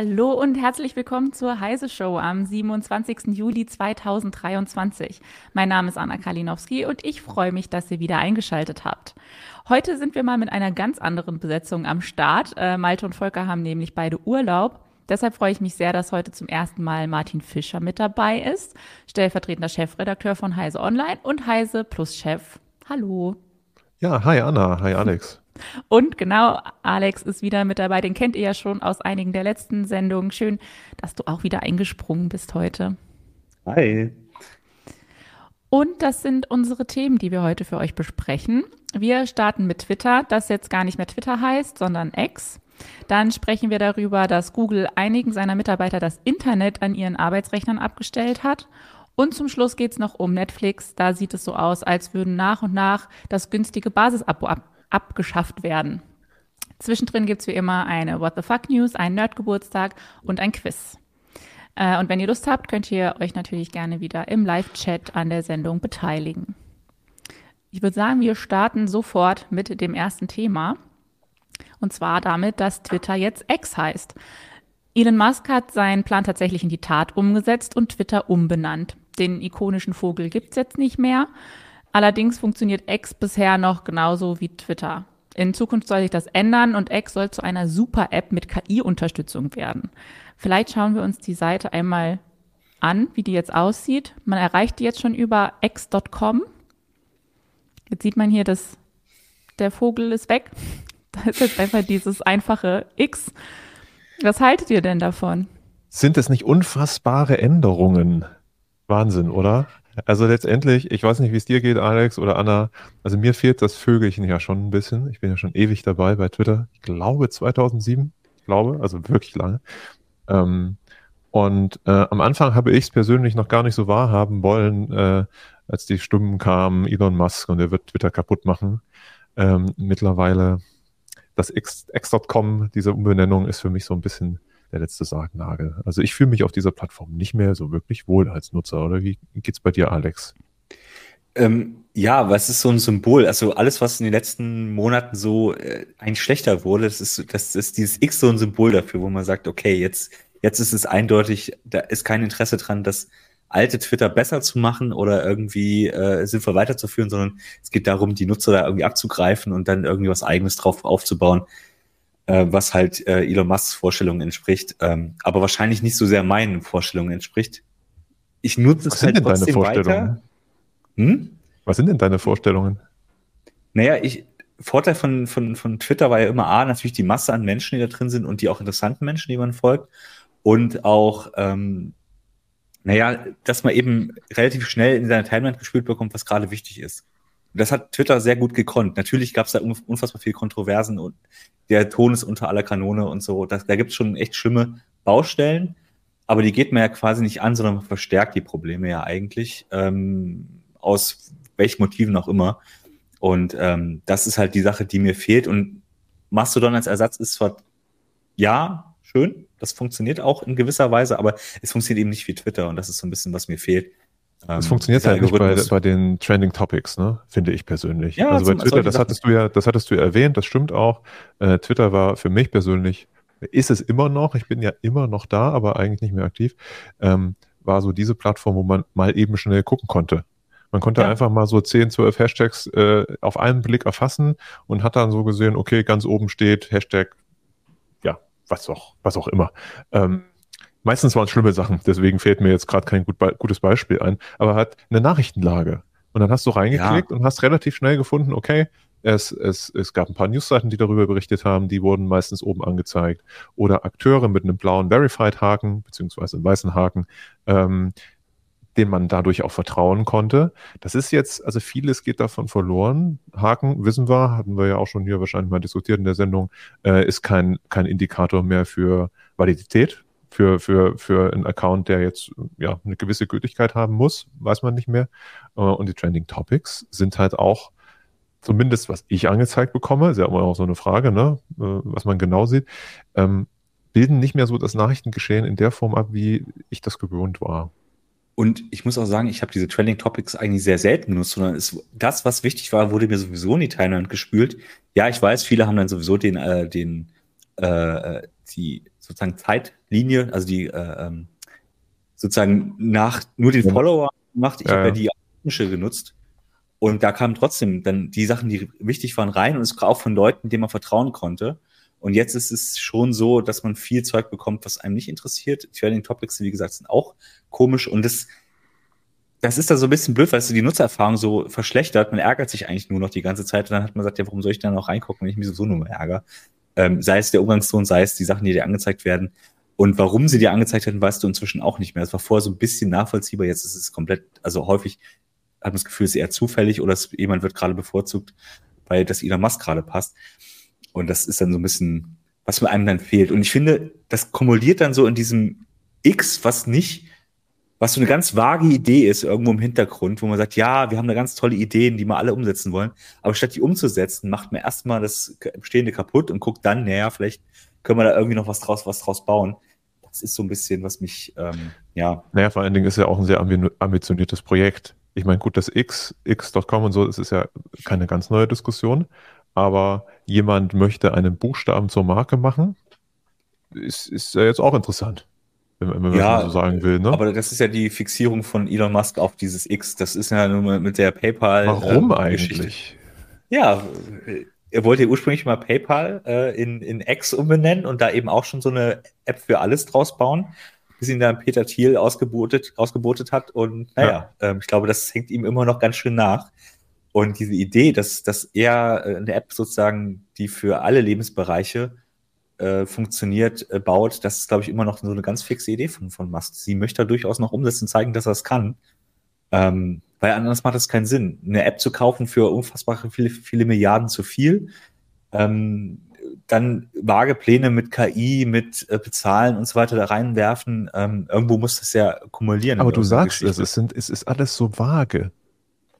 Hallo und herzlich willkommen zur Heise Show am 27. Juli 2023. Mein Name ist Anna Kalinowski und ich freue mich, dass ihr wieder eingeschaltet habt. Heute sind wir mal mit einer ganz anderen Besetzung am Start. Äh, Malte und Volker haben nämlich beide Urlaub. Deshalb freue ich mich sehr, dass heute zum ersten Mal Martin Fischer mit dabei ist, stellvertretender Chefredakteur von Heise Online und Heise Plus Chef. Hallo. Ja, hi Anna, hi Alex. Und genau, Alex ist wieder mit dabei. Den kennt ihr ja schon aus einigen der letzten Sendungen. Schön, dass du auch wieder eingesprungen bist heute. Hi. Und das sind unsere Themen, die wir heute für euch besprechen. Wir starten mit Twitter, das jetzt gar nicht mehr Twitter heißt, sondern X. Dann sprechen wir darüber, dass Google einigen seiner Mitarbeiter das Internet an ihren Arbeitsrechnern abgestellt hat. Und zum Schluss geht es noch um Netflix. Da sieht es so aus, als würden nach und nach das günstige Basisabo ab abgeschafft werden. Zwischendrin gibt es wie immer eine What the Fuck News, einen Nerdgeburtstag und ein Quiz. Äh, und wenn ihr Lust habt, könnt ihr euch natürlich gerne wieder im Live-Chat an der Sendung beteiligen. Ich würde sagen, wir starten sofort mit dem ersten Thema. Und zwar damit, dass Twitter jetzt X heißt. Elon Musk hat seinen Plan tatsächlich in die Tat umgesetzt und Twitter umbenannt. Den ikonischen Vogel gibt es jetzt nicht mehr. Allerdings funktioniert X bisher noch genauso wie Twitter. In Zukunft soll sich das ändern und X soll zu einer Super-App mit KI-Unterstützung werden. Vielleicht schauen wir uns die Seite einmal an, wie die jetzt aussieht. Man erreicht die jetzt schon über x.com. Jetzt sieht man hier, dass der Vogel ist weg. Da ist jetzt einfach dieses einfache X. Was haltet ihr denn davon? Sind es nicht unfassbare Änderungen? Wahnsinn, oder? Also letztendlich, ich weiß nicht, wie es dir geht, Alex oder Anna. Also mir fehlt das Vögelchen ja schon ein bisschen. Ich bin ja schon ewig dabei bei Twitter. Ich glaube 2007, ich glaube, also wirklich lange. Ähm, und äh, am Anfang habe ich es persönlich noch gar nicht so wahrhaben wollen, äh, als die Stimmen kamen, Elon Musk und er wird Twitter kaputt machen. Ähm, mittlerweile das X.com, diese Umbenennung ist für mich so ein bisschen der letzte Sargnagel. Also ich fühle mich auf dieser Plattform nicht mehr so wirklich wohl als Nutzer. Oder wie geht's bei dir, Alex? Ähm, ja, was ist so ein Symbol? Also alles, was in den letzten Monaten so äh, eigentlich schlechter wurde, das ist, das ist dieses X so ein Symbol dafür, wo man sagt, okay, jetzt, jetzt ist es eindeutig, da ist kein Interesse dran, das alte Twitter besser zu machen oder irgendwie äh, sinnvoll weiterzuführen, sondern es geht darum, die Nutzer da irgendwie abzugreifen und dann irgendwie was Eigenes drauf aufzubauen äh, was halt äh, Elon Musks Vorstellungen entspricht, ähm, aber wahrscheinlich nicht so sehr meinen Vorstellungen entspricht. Ich nutze was es halt trotzdem weiter. Hm? Was sind denn deine Vorstellungen? Naja, ich, Vorteil von, von, von Twitter war ja immer A, natürlich die Masse an Menschen, die da drin sind und die auch interessanten Menschen, die man folgt. Und auch, ähm, naja, dass man eben relativ schnell in seiner Timeline gespült bekommt, was gerade wichtig ist das hat Twitter sehr gut gekonnt. Natürlich gab es da unfassbar viel Kontroversen und der Ton ist unter aller Kanone und so. Das, da gibt es schon echt schlimme Baustellen, aber die geht man ja quasi nicht an, sondern man verstärkt die Probleme ja eigentlich, ähm, aus welchen Motiven auch immer. Und ähm, das ist halt die Sache, die mir fehlt. Und Mastodon als Ersatz ist zwar, ja, schön, das funktioniert auch in gewisser Weise, aber es funktioniert eben nicht wie Twitter und das ist so ein bisschen, was mir fehlt. Das ähm, funktioniert halt nicht bei, bei den Trending Topics, ne? finde ich persönlich. Ja, also bei Twitter, das hattest du ja, das hattest du ja erwähnt, das stimmt auch. Äh, Twitter war für mich persönlich, ist es immer noch, ich bin ja immer noch da, aber eigentlich nicht mehr aktiv, ähm, war so diese Plattform, wo man mal eben schnell gucken konnte. Man konnte ja. einfach mal so 10, 12 Hashtags äh, auf einen Blick erfassen und hat dann so gesehen, okay, ganz oben steht Hashtag, ja, was auch, was auch immer. Ähm, Meistens waren es schlimme Sachen, deswegen fällt mir jetzt gerade kein gut, gutes Beispiel ein, aber hat eine Nachrichtenlage. Und dann hast du reingeklickt ja. und hast relativ schnell gefunden, okay, es, es, es gab ein paar Newsseiten, die darüber berichtet haben, die wurden meistens oben angezeigt. Oder Akteure mit einem blauen Verified-Haken, beziehungsweise einem weißen Haken, ähm, dem man dadurch auch vertrauen konnte. Das ist jetzt, also vieles geht davon verloren. Haken, wissen wir, hatten wir ja auch schon hier wahrscheinlich mal diskutiert in der Sendung, äh, ist kein, kein Indikator mehr für Validität für, für, für einen Account, der jetzt ja eine gewisse Gültigkeit haben muss, weiß man nicht mehr. Äh, und die Trending Topics sind halt auch, zumindest was ich angezeigt bekomme, ist ja immer auch so eine Frage, ne, äh, was man genau sieht, ähm, bilden nicht mehr so das Nachrichtengeschehen in der Form ab, wie ich das gewöhnt war. Und ich muss auch sagen, ich habe diese Trending Topics eigentlich sehr selten genutzt, sondern es, das, was wichtig war, wurde mir sowieso in die Timeline gespült. Ja, ich weiß, viele haben dann sowieso den, äh, den, äh, die sozusagen Zeitlinie, also die äh, ähm, sozusagen nach nur den Follower gemacht. Ich ja, habe ja die technische genutzt. Und da kamen trotzdem dann die Sachen, die wichtig waren, rein und es auch von Leuten, denen man vertrauen konnte. Und jetzt ist es schon so, dass man viel Zeug bekommt, was einem nicht interessiert. Training Topics, wie gesagt, sind auch komisch und das, das ist da so ein bisschen blöd, weil es die Nutzererfahrung so verschlechtert. Man ärgert sich eigentlich nur noch die ganze Zeit und dann hat man gesagt, ja, warum soll ich da noch reingucken, wenn ich mich sowieso nur ärgere? Ähm, sei es der Umgangston, sei es die Sachen, die dir angezeigt werden. Und warum sie dir angezeigt werden, weißt du inzwischen auch nicht mehr. Das war vorher so ein bisschen nachvollziehbar, jetzt ist es komplett, also häufig hat man das Gefühl, es ist eher zufällig oder es, jemand wird gerade bevorzugt, weil das Elon Musk gerade passt. Und das ist dann so ein bisschen, was mir einem dann fehlt. Und ich finde, das kumuliert dann so in diesem X, was nicht, was so eine ganz vage Idee ist, irgendwo im Hintergrund, wo man sagt, ja, wir haben da ganz tolle Ideen, die wir alle umsetzen wollen. Aber statt die umzusetzen, macht man erstmal das Bestehende kaputt und guckt dann, naja, vielleicht können wir da irgendwie noch was draus, was draus bauen. Das ist so ein bisschen, was mich, ähm, ja. Naja, vor allen Dingen ist ja auch ein sehr ambitioniertes Projekt. Ich meine, gut, das X, X.com und so, das ist ja keine ganz neue Diskussion aber jemand möchte einen Buchstaben zur Marke machen, ist, ist ja jetzt auch interessant. Wenn, wenn man ja, so sagen will. Ne? Aber das ist ja die Fixierung von Elon Musk auf dieses X. Das ist ja nur mit der PayPal. Warum äh, eigentlich? Ja, er wollte ursprünglich mal PayPal äh, in, in X umbenennen und da eben auch schon so eine App für alles draus bauen, bis ihn dann Peter Thiel ausgebotet, ausgebotet hat. Und naja, ja. ähm, ich glaube, das hängt ihm immer noch ganz schön nach. Und diese Idee, dass, dass er äh, eine App sozusagen, die für alle Lebensbereiche äh, funktioniert, äh, baut, das ist, glaube ich, immer noch so eine ganz fixe Idee von, von Musk. Sie möchte da durchaus noch umsetzen, zeigen, dass er es kann. Ähm, weil anders macht es keinen Sinn. Eine App zu kaufen für unfassbare viele, viele Milliarden zu viel. Ähm, dann vage Pläne mit KI, mit äh, Bezahlen und so weiter da reinwerfen. Ähm, irgendwo muss das ja kumulieren. Aber du sagst es, es, sind, es ist alles so vage.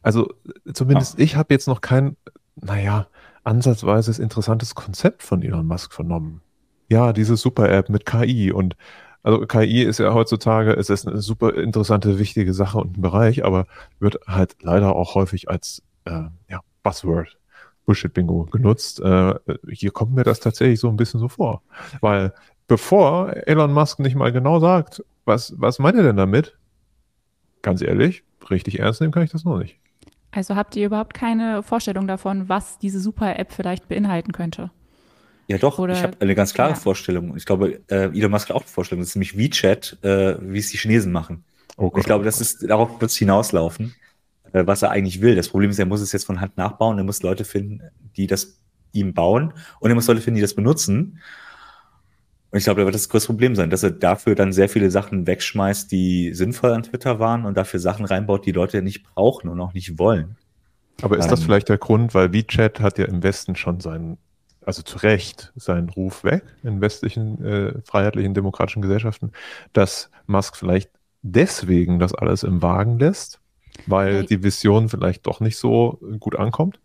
Also zumindest Ach. ich habe jetzt noch kein, naja, ansatzweise interessantes Konzept von Elon Musk vernommen. Ja, diese Super-App mit KI und also KI ist ja heutzutage, es ist eine super interessante, wichtige Sache und ein Bereich, aber wird halt leider auch häufig als äh, ja, Buzzword, Bullshit-Bingo genutzt. Äh, hier kommt mir das tatsächlich so ein bisschen so vor. Weil bevor Elon Musk nicht mal genau sagt, was, was meint er denn damit? Ganz ehrlich, richtig ernst nehmen kann ich das noch nicht. Also habt ihr überhaupt keine Vorstellung davon, was diese Super-App vielleicht beinhalten könnte? Ja, doch, Oder, ich habe eine ganz klare ja. Vorstellung. Ich glaube, äh, Elon Musk hat auch eine Vorstellung. Das ist nämlich WeChat, äh, wie es die Chinesen machen. Oh Gott, ich glaube, das ist, darauf wird es hinauslaufen, äh, was er eigentlich will. Das Problem ist, er muss es jetzt von Hand nachbauen. Er muss Leute finden, die das ihm bauen. Und er muss Leute finden, die das benutzen. Und ich glaube, da wird das größte Problem sein, dass er dafür dann sehr viele Sachen wegschmeißt, die sinnvoll an Twitter waren und dafür Sachen reinbaut, die Leute nicht brauchen und auch nicht wollen. Aber ist ähm, das vielleicht der Grund, weil WeChat hat ja im Westen schon seinen, also zu Recht, seinen Ruf weg in westlichen, äh, freiheitlichen, demokratischen Gesellschaften, dass Musk vielleicht deswegen das alles im Wagen lässt, weil die Vision vielleicht doch nicht so gut ankommt?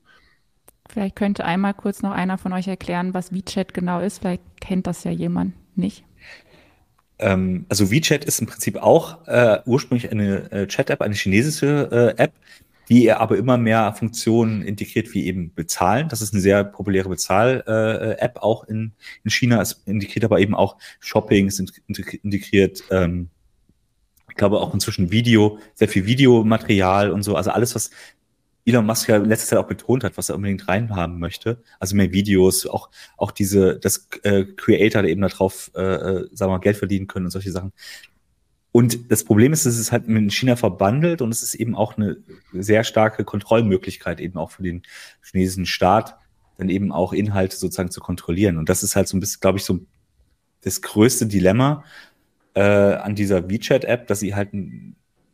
Vielleicht könnte einmal kurz noch einer von euch erklären, was WeChat genau ist. Vielleicht kennt das ja jemand nicht. Ähm, also WeChat ist im Prinzip auch äh, ursprünglich eine äh, Chat-App, eine chinesische äh, App, die aber immer mehr Funktionen integriert, wie eben Bezahlen. Das ist eine sehr populäre Bezahl-App auch in, in China. Es integriert aber eben auch Shopping, es integriert ähm, ich glaube auch inzwischen Video, sehr viel Videomaterial und so. Also alles, was Elon Musk ja letztes Jahr auch betont hat, was er unbedingt reinhaben möchte. Also mehr Videos, auch, auch diese, dass äh, Creator eben darauf, äh, äh, sagen wir mal, Geld verdienen können und solche Sachen. Und das Problem ist, es ist halt mit China verbandelt und es ist eben auch eine sehr starke Kontrollmöglichkeit eben auch für den chinesischen Staat, dann eben auch Inhalte sozusagen zu kontrollieren. Und das ist halt so ein bisschen, glaube ich, so das größte Dilemma äh, an dieser WeChat-App, dass sie halt,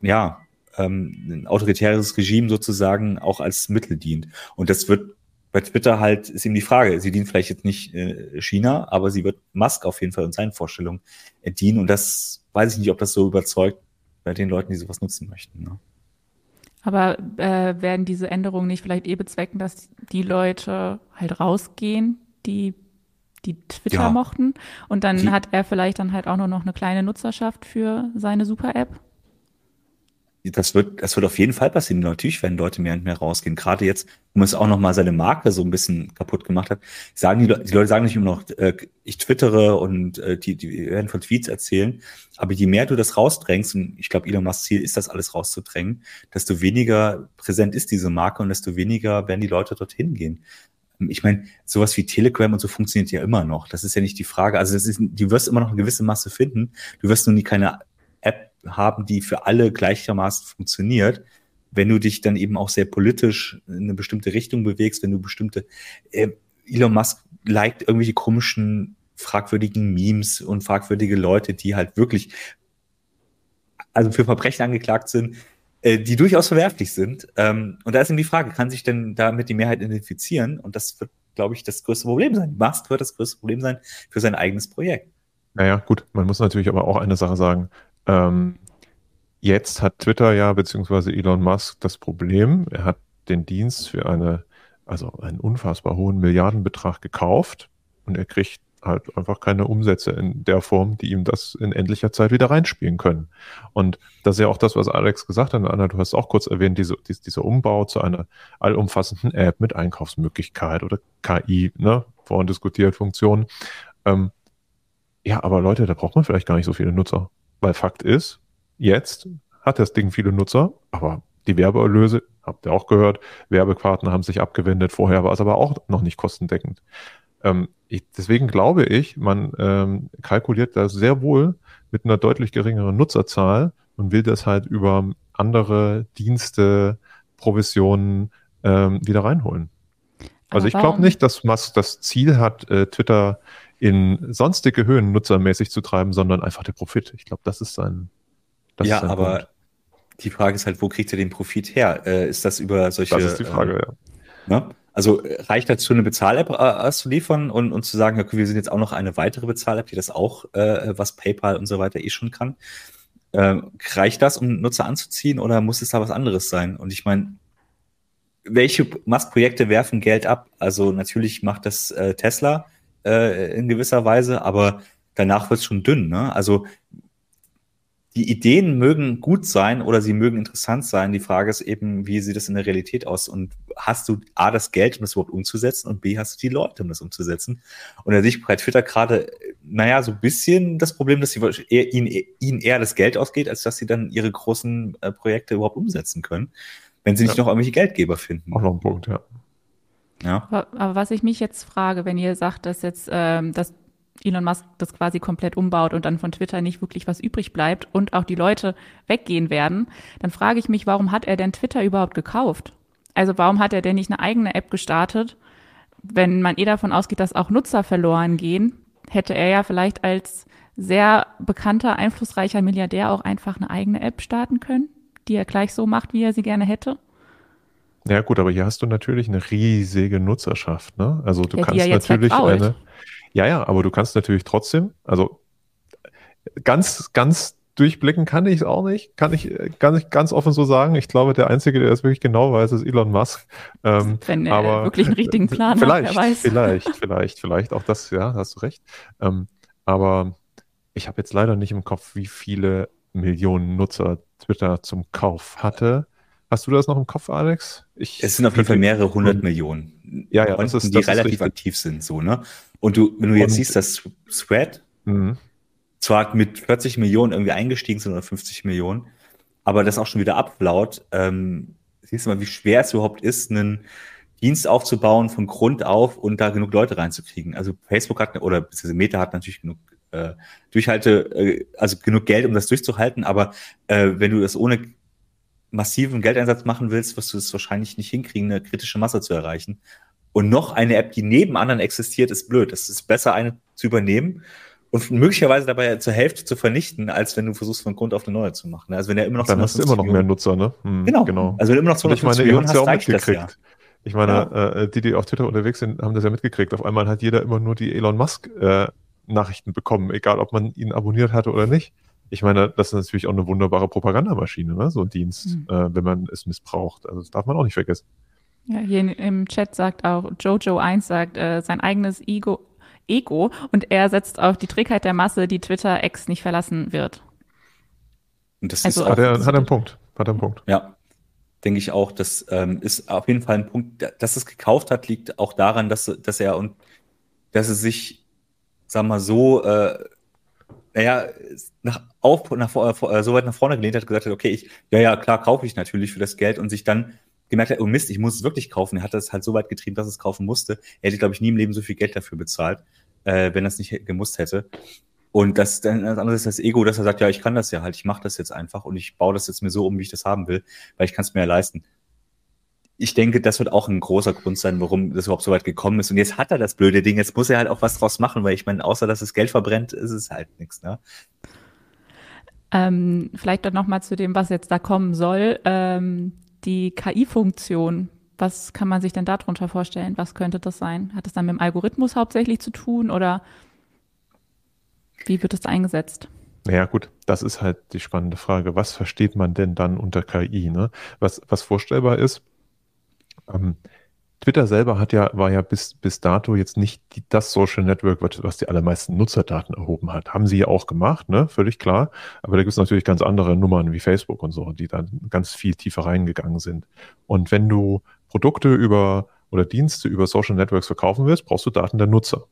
ja, ähm, ein autoritäres Regime sozusagen auch als Mittel dient. Und das wird bei Twitter halt, ist eben die Frage, sie dient vielleicht jetzt nicht äh, China, aber sie wird Musk auf jeden Fall und seinen Vorstellungen äh, dienen. Und das weiß ich nicht, ob das so überzeugt bei den Leuten, die sowas nutzen möchten. Ne? Aber äh, werden diese Änderungen nicht vielleicht eh bezwecken, dass die Leute halt rausgehen, die die Twitter ja. mochten und dann die, hat er vielleicht dann halt auch nur noch eine kleine Nutzerschaft für seine Super-App? Das wird, das wird auf jeden Fall passieren. Natürlich werden Leute mehr und mehr rausgehen. Gerade jetzt, wo man es auch noch mal seine Marke so ein bisschen kaputt gemacht hat, sagen die, Leute, die Leute sagen nicht immer noch, äh, ich twittere und äh, die, die werden von Tweets erzählen. Aber je mehr du das rausdrängst, und ich glaube, Elon Musk Ziel ist das alles rauszudrängen, desto weniger präsent ist diese Marke und desto weniger werden die Leute dorthin gehen. Ich meine, sowas wie Telegram und so funktioniert ja immer noch. Das ist ja nicht die Frage. Also das ist, du wirst immer noch eine gewisse Masse finden. Du wirst nur nie keine haben, die für alle gleichermaßen funktioniert. Wenn du dich dann eben auch sehr politisch in eine bestimmte Richtung bewegst, wenn du bestimmte äh, Elon Musk liked irgendwelche komischen, fragwürdigen Memes und fragwürdige Leute, die halt wirklich also für Verbrechen angeklagt sind, äh, die durchaus verwerflich sind. Ähm, und da ist eben die Frage, kann sich denn damit die Mehrheit identifizieren? Und das wird, glaube ich, das größte Problem sein. Musk wird das größte Problem sein für sein eigenes Projekt. Naja, gut, man muss natürlich aber auch eine Sache sagen. Ähm, jetzt hat Twitter ja, beziehungsweise Elon Musk, das Problem, er hat den Dienst für eine, also einen unfassbar hohen Milliardenbetrag gekauft und er kriegt halt einfach keine Umsätze in der Form, die ihm das in endlicher Zeit wieder reinspielen können. Und das ist ja auch das, was Alex gesagt hat. Anna, du hast auch kurz erwähnt, diese, diese, dieser Umbau zu einer allumfassenden App mit Einkaufsmöglichkeit oder KI, ne, vorhin diskutiert, Funktionen. Ähm, ja, aber Leute, da braucht man vielleicht gar nicht so viele Nutzer. Weil Fakt ist, jetzt hat das Ding viele Nutzer, aber die Werbeerlöse, habt ihr auch gehört, Werbepartner haben sich abgewendet, vorher war es aber auch noch nicht kostendeckend. Ähm, ich, deswegen glaube ich, man ähm, kalkuliert da sehr wohl mit einer deutlich geringeren Nutzerzahl und will das halt über andere Dienste, Provisionen ähm, wieder reinholen. Also ich glaube nicht, dass Musk das Ziel hat, äh, Twitter in sonstige Höhen nutzermäßig zu treiben, sondern einfach der Profit. Ich glaube, das ist sein. Das ja, ist sein aber Punkt. die Frage ist halt, wo kriegt er den Profit her? Äh, ist das über solche? Das ist die Frage, äh, ja. Ne? Also äh, reicht dazu eine Bezahl-App äh, zu liefern und, und zu sagen, okay, wir sind jetzt auch noch eine weitere Bezahl-App, die das auch, äh, was PayPal und so weiter eh schon kann. Äh, reicht das, um Nutzer anzuziehen oder muss es da was anderes sein? Und ich meine, welche Musk-Projekte werfen Geld ab? Also natürlich macht das äh, Tesla äh, in gewisser Weise, aber danach wird es schon dünn. Ne? Also die Ideen mögen gut sein oder sie mögen interessant sein. Die Frage ist eben, wie sieht es in der Realität aus? Und hast du A, das Geld, um das überhaupt umzusetzen und B, hast du die Leute, um das umzusetzen? Und da sehe ich bei Twitter gerade, naja, so ein bisschen das Problem, dass sie eher, ihnen, ihnen eher das Geld ausgeht, als dass sie dann ihre großen äh, Projekte überhaupt umsetzen können, wenn sie nicht ja. noch irgendwelche Geldgeber finden. Auch noch ein Punkt, ja. Ja. Aber, aber, was ich mich jetzt frage, wenn ihr sagt, dass jetzt ähm, dass Elon Musk das quasi komplett umbaut und dann von Twitter nicht wirklich was übrig bleibt und auch die Leute weggehen werden, dann frage ich mich, warum hat er denn Twitter überhaupt gekauft? Also warum hat er denn nicht eine eigene App gestartet? Wenn man eh davon ausgeht, dass auch Nutzer verloren gehen, hätte er ja vielleicht als sehr bekannter, einflussreicher Milliardär auch einfach eine eigene App starten können, die er gleich so macht, wie er sie gerne hätte. Ja gut, aber hier hast du natürlich eine riesige Nutzerschaft. Ne? Also du ja, kannst natürlich eine. Ja, ja, aber du kannst natürlich trotzdem, also ganz, ganz durchblicken kann ich es auch nicht, kann ich, kann ich ganz offen so sagen. Ich glaube, der Einzige, der das wirklich genau weiß, ist Elon Musk. Ähm, Wenn er aber, wirklich einen richtigen Plan vielleicht, hat, wer weiß. Vielleicht, vielleicht, vielleicht auch das, ja, hast du recht. Ähm, aber ich habe jetzt leider nicht im Kopf, wie viele Millionen Nutzer Twitter zum Kauf hatte. Hast du das noch im Kopf, Alex? Ich es sind auf jeden Fall mehrere hundert Millionen. Ja, ja, das ist, die das relativ ist aktiv sind, so, ne? Und du, wenn du jetzt Und, siehst, dass Thread mhm. zwar mit 40 Millionen irgendwie eingestiegen sind oder 50 Millionen, aber das auch schon wieder abflaut, ähm, siehst du mal, wie schwer es überhaupt ist, einen Dienst aufzubauen von Grund auf und da genug Leute reinzukriegen. Also Facebook hat, oder Meta hat natürlich genug äh, Durchhalte, äh, also genug Geld, um das durchzuhalten, aber äh, wenn du das ohne massiven Geldeinsatz machen willst, wirst du es wahrscheinlich nicht hinkriegen, eine kritische Masse zu erreichen. Und noch eine App, die neben anderen existiert, ist blöd. Es ist besser, eine zu übernehmen und möglicherweise dabei zur Hälfte zu vernichten, als wenn du versuchst, von Grund auf eine neue zu machen. Also wenn er immer noch Dann hast du immer noch mehr Nutzer, ne? Hm, genau. genau. Also wenn du immer noch 250 Millionen hast, ja reicht das ja. Ich meine, ja. äh, die, die auf Twitter unterwegs sind, haben das ja mitgekriegt. Auf einmal hat jeder immer nur die Elon Musk äh, Nachrichten bekommen, egal ob man ihn abonniert hatte oder nicht ich meine, das ist natürlich auch eine wunderbare Propagandamaschine, ne? so ein Dienst, mhm. äh, wenn man es missbraucht. Also das darf man auch nicht vergessen. Ja, hier im Chat sagt auch, Jojo1 sagt, äh, sein eigenes Ego, Ego und er setzt auf die Trägheit der Masse, die Twitter X nicht verlassen wird. Und das also ist hat, er, hat er einen Punkt. hat er einen Punkt. Ja, denke ich auch. Das ähm, ist auf jeden Fall ein Punkt, dass es gekauft hat, liegt auch daran, dass, dass er und dass es sich, sag mal so, äh, naja, nach, auf, nach, äh, so weit nach vorne gelehnt hat, gesagt hat, okay, ich, ja, ja, klar, kaufe ich natürlich für das Geld und sich dann gemerkt hat, oh Mist, ich muss es wirklich kaufen. Er hat das halt so weit getrieben, dass es kaufen musste. Er hätte, glaube ich, nie im Leben so viel Geld dafür bezahlt, äh, wenn es nicht gemusst hätte. Und das, das andere ist das Ego, dass er sagt, ja, ich kann das ja halt, ich mache das jetzt einfach und ich baue das jetzt mir so um, wie ich das haben will, weil ich kann es mir ja leisten. Ich denke, das wird auch ein großer Grund sein, warum das überhaupt so weit gekommen ist. Und jetzt hat er das blöde Ding, jetzt muss er halt auch was draus machen, weil ich meine, außer dass es Geld verbrennt, ist es halt nichts, ne? Ähm, vielleicht dann nochmal zu dem, was jetzt da kommen soll. Ähm, die KI-Funktion, was kann man sich denn darunter vorstellen? Was könnte das sein? Hat es dann mit dem Algorithmus hauptsächlich zu tun oder wie wird es eingesetzt? Naja, gut, das ist halt die spannende Frage. Was versteht man denn dann unter KI? Ne? Was, was vorstellbar ist, ähm, Twitter selber hat ja, war ja bis, bis dato jetzt nicht die, das Social Network, was, was die allermeisten Nutzerdaten erhoben hat. Haben sie ja auch gemacht, ne? Völlig klar. Aber da gibt es natürlich ganz andere Nummern wie Facebook und so, die dann ganz viel tiefer reingegangen sind. Und wenn du Produkte über oder Dienste über Social Networks verkaufen willst, brauchst du Daten der Nutzer.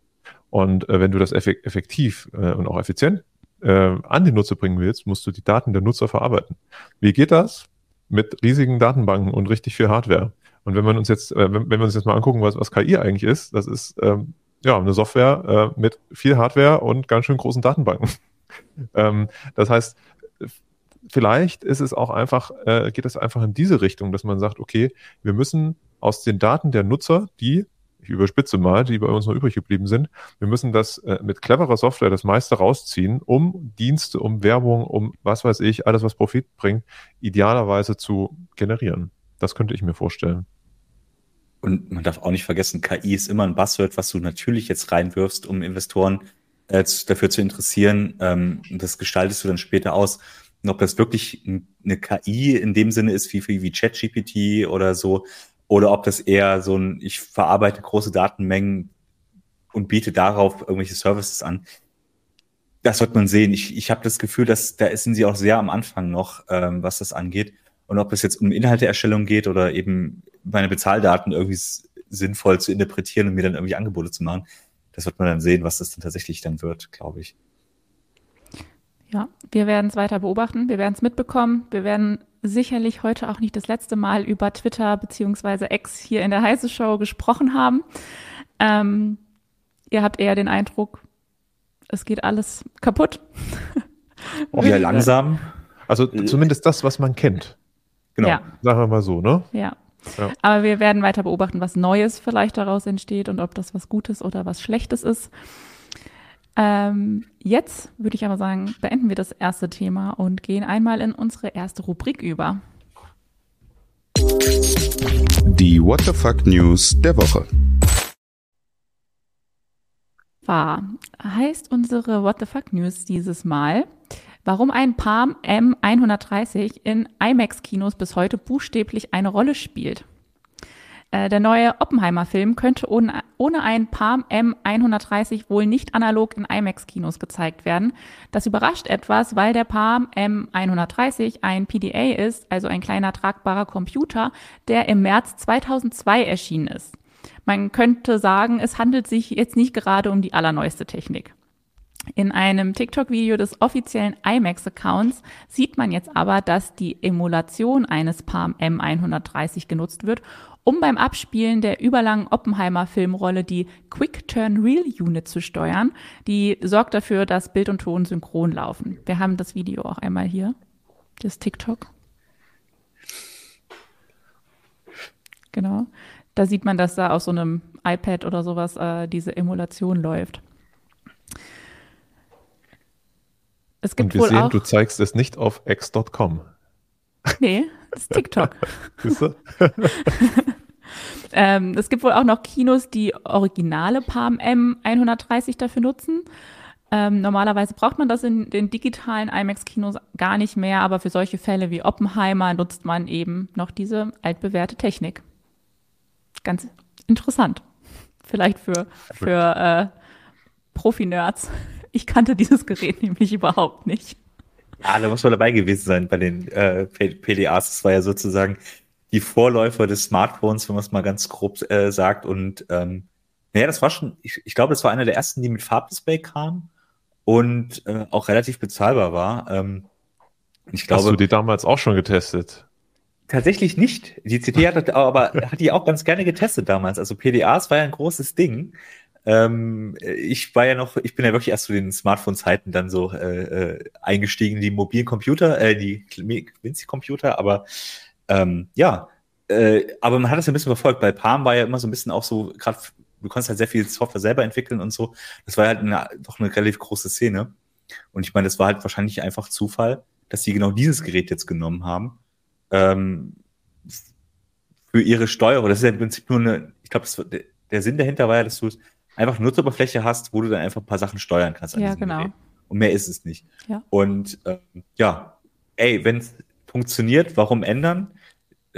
Und äh, wenn du das effektiv äh, und auch effizient äh, an die Nutzer bringen willst, musst du die Daten der Nutzer verarbeiten. Wie geht das? Mit riesigen Datenbanken und richtig viel Hardware. Und wenn man uns jetzt, äh, wenn, wenn wir uns jetzt mal angucken, was, was KI eigentlich ist, das ist ähm, ja eine Software äh, mit viel Hardware und ganz schön großen Datenbanken. ähm, das heißt, vielleicht ist es auch einfach, äh, geht es einfach in diese Richtung, dass man sagt, okay, wir müssen aus den Daten der Nutzer, die ich überspitze mal, die bei uns noch übrig geblieben sind. Wir müssen das äh, mit cleverer Software das meiste rausziehen, um Dienste, um Werbung, um was weiß ich, alles, was Profit bringt, idealerweise zu generieren. Das könnte ich mir vorstellen. Und man darf auch nicht vergessen, KI ist immer ein Buzzword, was du natürlich jetzt reinwirfst, um Investoren äh, dafür zu interessieren. Ähm, das gestaltest du dann später aus. Und ob das wirklich eine KI in dem Sinne ist, wie, wie, ChatGPT oder so, oder ob das eher so ein, ich verarbeite große Datenmengen und biete darauf irgendwelche Services an. Das wird man sehen. Ich, ich habe das Gefühl, dass da sind sie auch sehr am Anfang noch, ähm, was das angeht. Und ob es jetzt um Inhalteerstellung geht oder eben meine Bezahldaten irgendwie sinnvoll zu interpretieren und mir dann irgendwie Angebote zu machen, das wird man dann sehen, was das dann tatsächlich dann wird, glaube ich. Ja, wir werden es weiter beobachten, wir werden es mitbekommen, wir werden sicherlich heute auch nicht das letzte Mal über Twitter beziehungsweise X hier in der Heiße Show gesprochen haben. Ähm, ihr habt eher den Eindruck, es geht alles kaputt. Oh, ja, langsam. Also zumindest das, was man kennt. Genau. Ja. Sagen wir mal so, ne? Ja. Ja. Aber wir werden weiter beobachten, was Neues vielleicht daraus entsteht und ob das was Gutes oder was Schlechtes ist. Ähm, jetzt würde ich aber sagen, beenden wir das erste Thema und gehen einmal in unsere erste Rubrik über. Die What the Fuck News der Woche. War heißt unsere What the Fuck News dieses Mal, warum ein Palm M130 in IMAX-Kinos bis heute buchstäblich eine Rolle spielt. Äh, der neue Oppenheimer-Film könnte ohne, ohne ein Palm M130 wohl nicht analog in IMAX-Kinos gezeigt werden. Das überrascht etwas, weil der Palm M130 ein PDA ist, also ein kleiner tragbarer Computer, der im März 2002 erschienen ist. Man könnte sagen, es handelt sich jetzt nicht gerade um die allerneueste Technik. In einem TikTok-Video des offiziellen IMAX-Accounts sieht man jetzt aber, dass die Emulation eines Palm M130 genutzt wird, um beim Abspielen der überlangen Oppenheimer-Filmrolle die Quick Turn Reel Unit zu steuern. Die sorgt dafür, dass Bild und Ton synchron laufen. Wir haben das Video auch einmal hier, das TikTok. Genau. Da sieht man, dass da auf so einem iPad oder sowas äh, diese Emulation läuft. Es gibt Und wir sehen, du zeigst es nicht auf x.com. Nee, das ist TikTok. ähm, es gibt wohl auch noch Kinos, die originale Palm M130 dafür nutzen. Ähm, normalerweise braucht man das in den digitalen IMAX-Kinos gar nicht mehr, aber für solche Fälle wie Oppenheimer nutzt man eben noch diese altbewährte Technik. Ganz interessant. Vielleicht für, für äh, Profi-Nerds. Ich kannte dieses Gerät nämlich überhaupt nicht. Ja, da muss man dabei gewesen sein bei den äh, PDAs. Das war ja sozusagen die Vorläufer des Smartphones, wenn man es mal ganz grob äh, sagt. Und ähm, naja, das war schon, ich, ich glaube, das war einer der ersten, die mit Farbdisplay kam und äh, auch relativ bezahlbar war. Ähm, ich glaube, Hast du die damals auch schon getestet? Tatsächlich nicht. Die CT hat aber hat die auch ganz gerne getestet damals. Also PDAs war ja ein großes Ding. Ähm, ich war ja noch, ich bin ja wirklich erst zu den Smartphone-Zeiten dann so äh, äh, eingestiegen, die mobilen Computer, äh, die Quincy-Computer, aber ähm, ja, äh, aber man hat das ein bisschen verfolgt. Bei Palm war ja immer so ein bisschen auch so, gerade du kannst halt sehr viel Software selber entwickeln und so. Das war halt eine, doch eine relativ große Szene. Und ich meine, das war halt wahrscheinlich einfach Zufall, dass sie genau dieses Gerät jetzt genommen haben. Ähm, für ihre Steuerung. Das ist ja im Prinzip nur eine, ich glaube, der Sinn dahinter war ja, dass du einfach Nutzeroberfläche hast, wo du dann einfach ein paar Sachen steuern kannst. ja, genau. Gerät. Und mehr ist es nicht. Ja. Und ähm, ja, ey, wenn es funktioniert, warum ändern?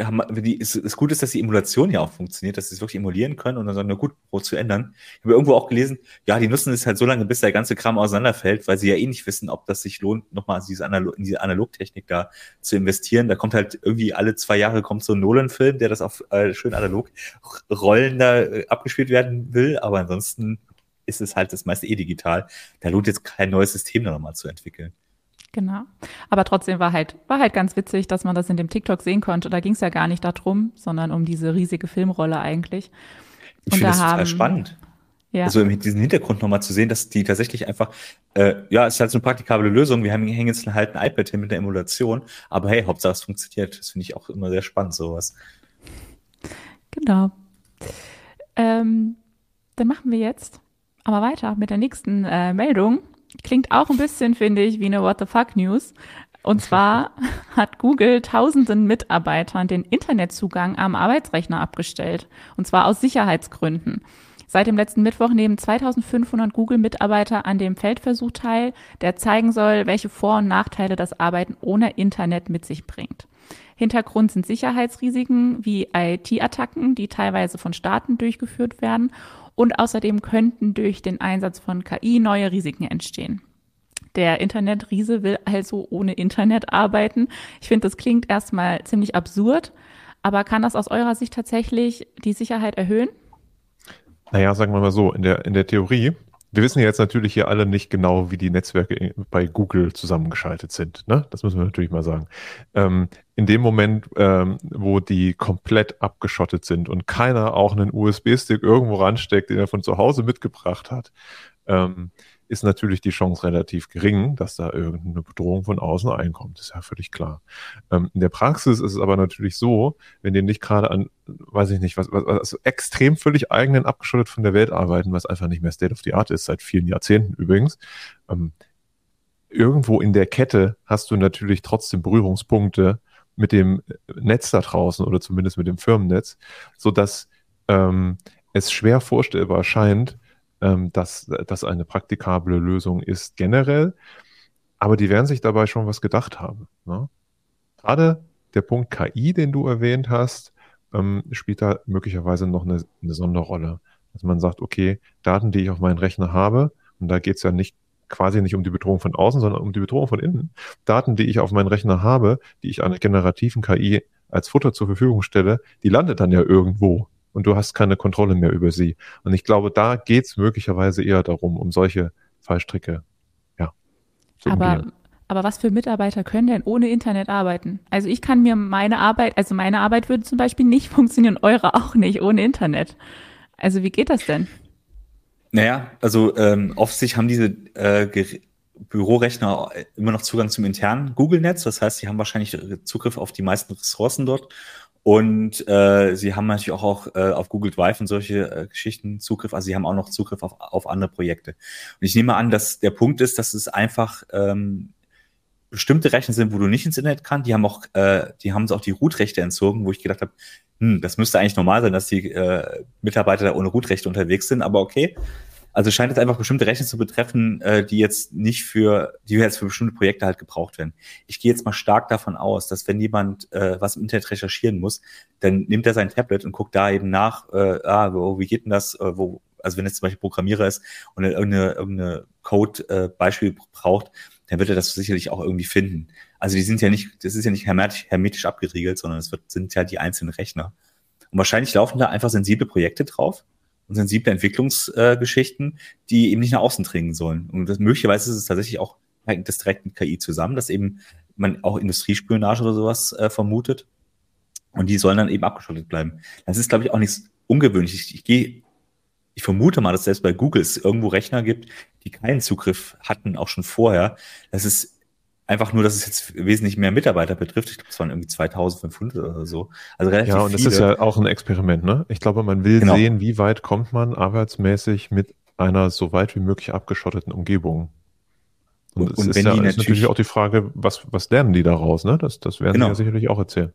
Haben, die, es, es gut ist, dass die Emulation ja auch funktioniert, dass sie es wirklich emulieren können und dann sagen, na gut, wo zu ändern. Ich habe irgendwo auch gelesen, ja, die nutzen es halt so lange, bis der ganze Kram auseinanderfällt, weil sie ja eh nicht wissen, ob das sich lohnt, nochmal diese in diese Analogtechnik da zu investieren. Da kommt halt irgendwie alle zwei Jahre kommt so ein Nolan-Film, der das auf äh, schön analog Rollen da äh, abgespielt werden will, aber ansonsten ist es halt das meiste eh digital. Da lohnt jetzt kein neues System da nochmal zu entwickeln. Genau. Aber trotzdem war halt, war halt ganz witzig, dass man das in dem TikTok sehen konnte. Da ging es ja gar nicht darum, sondern um diese riesige Filmrolle eigentlich. Ich finde das haben, total spannend. Ja. Also diesen Hintergrund nochmal zu sehen, dass die tatsächlich einfach, äh, ja, es ist halt so eine praktikable Lösung. Wir haben hängen jetzt halt ein iPad hin mit der Emulation, aber hey, Hauptsache es funktioniert. Das finde ich auch immer sehr spannend, sowas. Genau. Ähm, dann machen wir jetzt aber weiter mit der nächsten äh, Meldung. Klingt auch ein bisschen, finde ich, wie eine What the fuck News. Und zwar hat Google tausenden Mitarbeitern den Internetzugang am Arbeitsrechner abgestellt. Und zwar aus Sicherheitsgründen. Seit dem letzten Mittwoch nehmen 2500 Google-Mitarbeiter an dem Feldversuch teil, der zeigen soll, welche Vor- und Nachteile das Arbeiten ohne Internet mit sich bringt. Hintergrund sind Sicherheitsrisiken wie IT-Attacken, die teilweise von Staaten durchgeführt werden und außerdem könnten durch den Einsatz von KI neue Risiken entstehen. Der Internetriese will also ohne Internet arbeiten. Ich finde, das klingt erstmal ziemlich absurd, aber kann das aus eurer Sicht tatsächlich die Sicherheit erhöhen? Naja, sagen wir mal so, in der, in der Theorie wir wissen ja jetzt natürlich hier alle nicht genau, wie die Netzwerke bei Google zusammengeschaltet sind. Ne? Das müssen wir natürlich mal sagen. Ähm, in dem Moment, ähm, wo die komplett abgeschottet sind und keiner auch einen USB-Stick irgendwo ransteckt, den er von zu Hause mitgebracht hat, ähm, ist natürlich die Chance relativ gering, dass da irgendeine Bedrohung von außen einkommt. ist ja völlig klar. Ähm, in der Praxis ist es aber natürlich so, wenn die nicht gerade an, weiß ich nicht, was, was also extrem völlig eigenen abgeschottet von der Welt arbeiten, was einfach nicht mehr State of the Art ist, seit vielen Jahrzehnten übrigens, ähm, irgendwo in der Kette hast du natürlich trotzdem Berührungspunkte mit dem Netz da draußen oder zumindest mit dem Firmennetz, so dass ähm, es schwer vorstellbar scheint, ähm, dass das eine praktikable Lösung ist generell. Aber die werden sich dabei schon was gedacht haben. Ne? Gerade der Punkt KI, den du erwähnt hast, ähm, spielt da möglicherweise noch eine, eine Sonderrolle. Dass man sagt, okay, Daten, die ich auf meinen Rechner habe, und da geht es ja nicht quasi nicht um die Bedrohung von außen, sondern um die Bedrohung von innen. Daten, die ich auf meinen Rechner habe, die ich einer generativen KI als Futter zur Verfügung stelle, die landet dann ja irgendwo und du hast keine Kontrolle mehr über sie. Und ich glaube, da geht es möglicherweise eher darum, um solche Fallstricke, ja. aber, aber was für Mitarbeiter können denn ohne Internet arbeiten? Also ich kann mir meine Arbeit, also meine Arbeit würde zum Beispiel nicht funktionieren, eure auch nicht ohne Internet. Also wie geht das denn? Naja, also ähm, offensichtlich haben diese äh, Bürorechner immer noch Zugang zum internen Google-Netz. Das heißt, sie haben wahrscheinlich Zugriff auf die meisten Ressourcen dort und äh, sie haben natürlich auch, auch äh, auf Google Drive und solche äh, Geschichten Zugriff. Also sie haben auch noch Zugriff auf, auf andere Projekte. Und ich nehme an, dass der Punkt ist, dass es einfach ähm, bestimmte Rechner sind, wo du nicht ins Internet kannst. Die haben auch, äh, die haben uns auch die Root-Rechte entzogen, wo ich gedacht habe, hm, das müsste eigentlich normal sein, dass die äh, Mitarbeiter da ohne Root-Rechte unterwegs sind. Aber okay, also scheint es einfach bestimmte Rechner zu betreffen, äh, die jetzt nicht für, die jetzt für bestimmte Projekte halt gebraucht werden. Ich gehe jetzt mal stark davon aus, dass wenn jemand äh, was im Internet recherchieren muss, dann nimmt er sein Tablet und guckt da eben nach, äh, ah, wo, wie geht denn das, äh, wo, also wenn es zum Beispiel Programmierer ist und er irgendeine, irgendeine Code-Beispiel äh, braucht, dann wird er das sicherlich auch irgendwie finden. Also die sind ja nicht, das ist ja nicht hermetisch, hermetisch abgeriegelt, sondern es wird, sind ja die einzelnen Rechner. Und wahrscheinlich laufen da einfach sensible Projekte drauf und sensible Entwicklungsgeschichten, äh, die eben nicht nach außen dringen sollen. Und das, möglicherweise ist es tatsächlich auch hängt das direkt mit KI zusammen, dass eben man auch Industriespionage oder sowas äh, vermutet. Und die sollen dann eben abgeschottet bleiben. Das ist, glaube ich, auch nichts ungewöhnlich. Ich, ich gehe, ich vermute mal, dass selbst bei Google es irgendwo Rechner gibt, die keinen Zugriff hatten, auch schon vorher. Das ist einfach nur, dass es jetzt wesentlich mehr Mitarbeiter betrifft. Ich glaube, es waren irgendwie 2500 oder so. Also relativ Ja, und das ist ja auch ein Experiment, ne? Ich glaube, man will genau. sehen, wie weit kommt man arbeitsmäßig mit einer so weit wie möglich abgeschotteten Umgebung. Und, und, und wenn ja, die natürlich, natürlich auch die Frage, was, was lernen die daraus, ne? Das, das werden genau. sie ja sicherlich auch erzählen.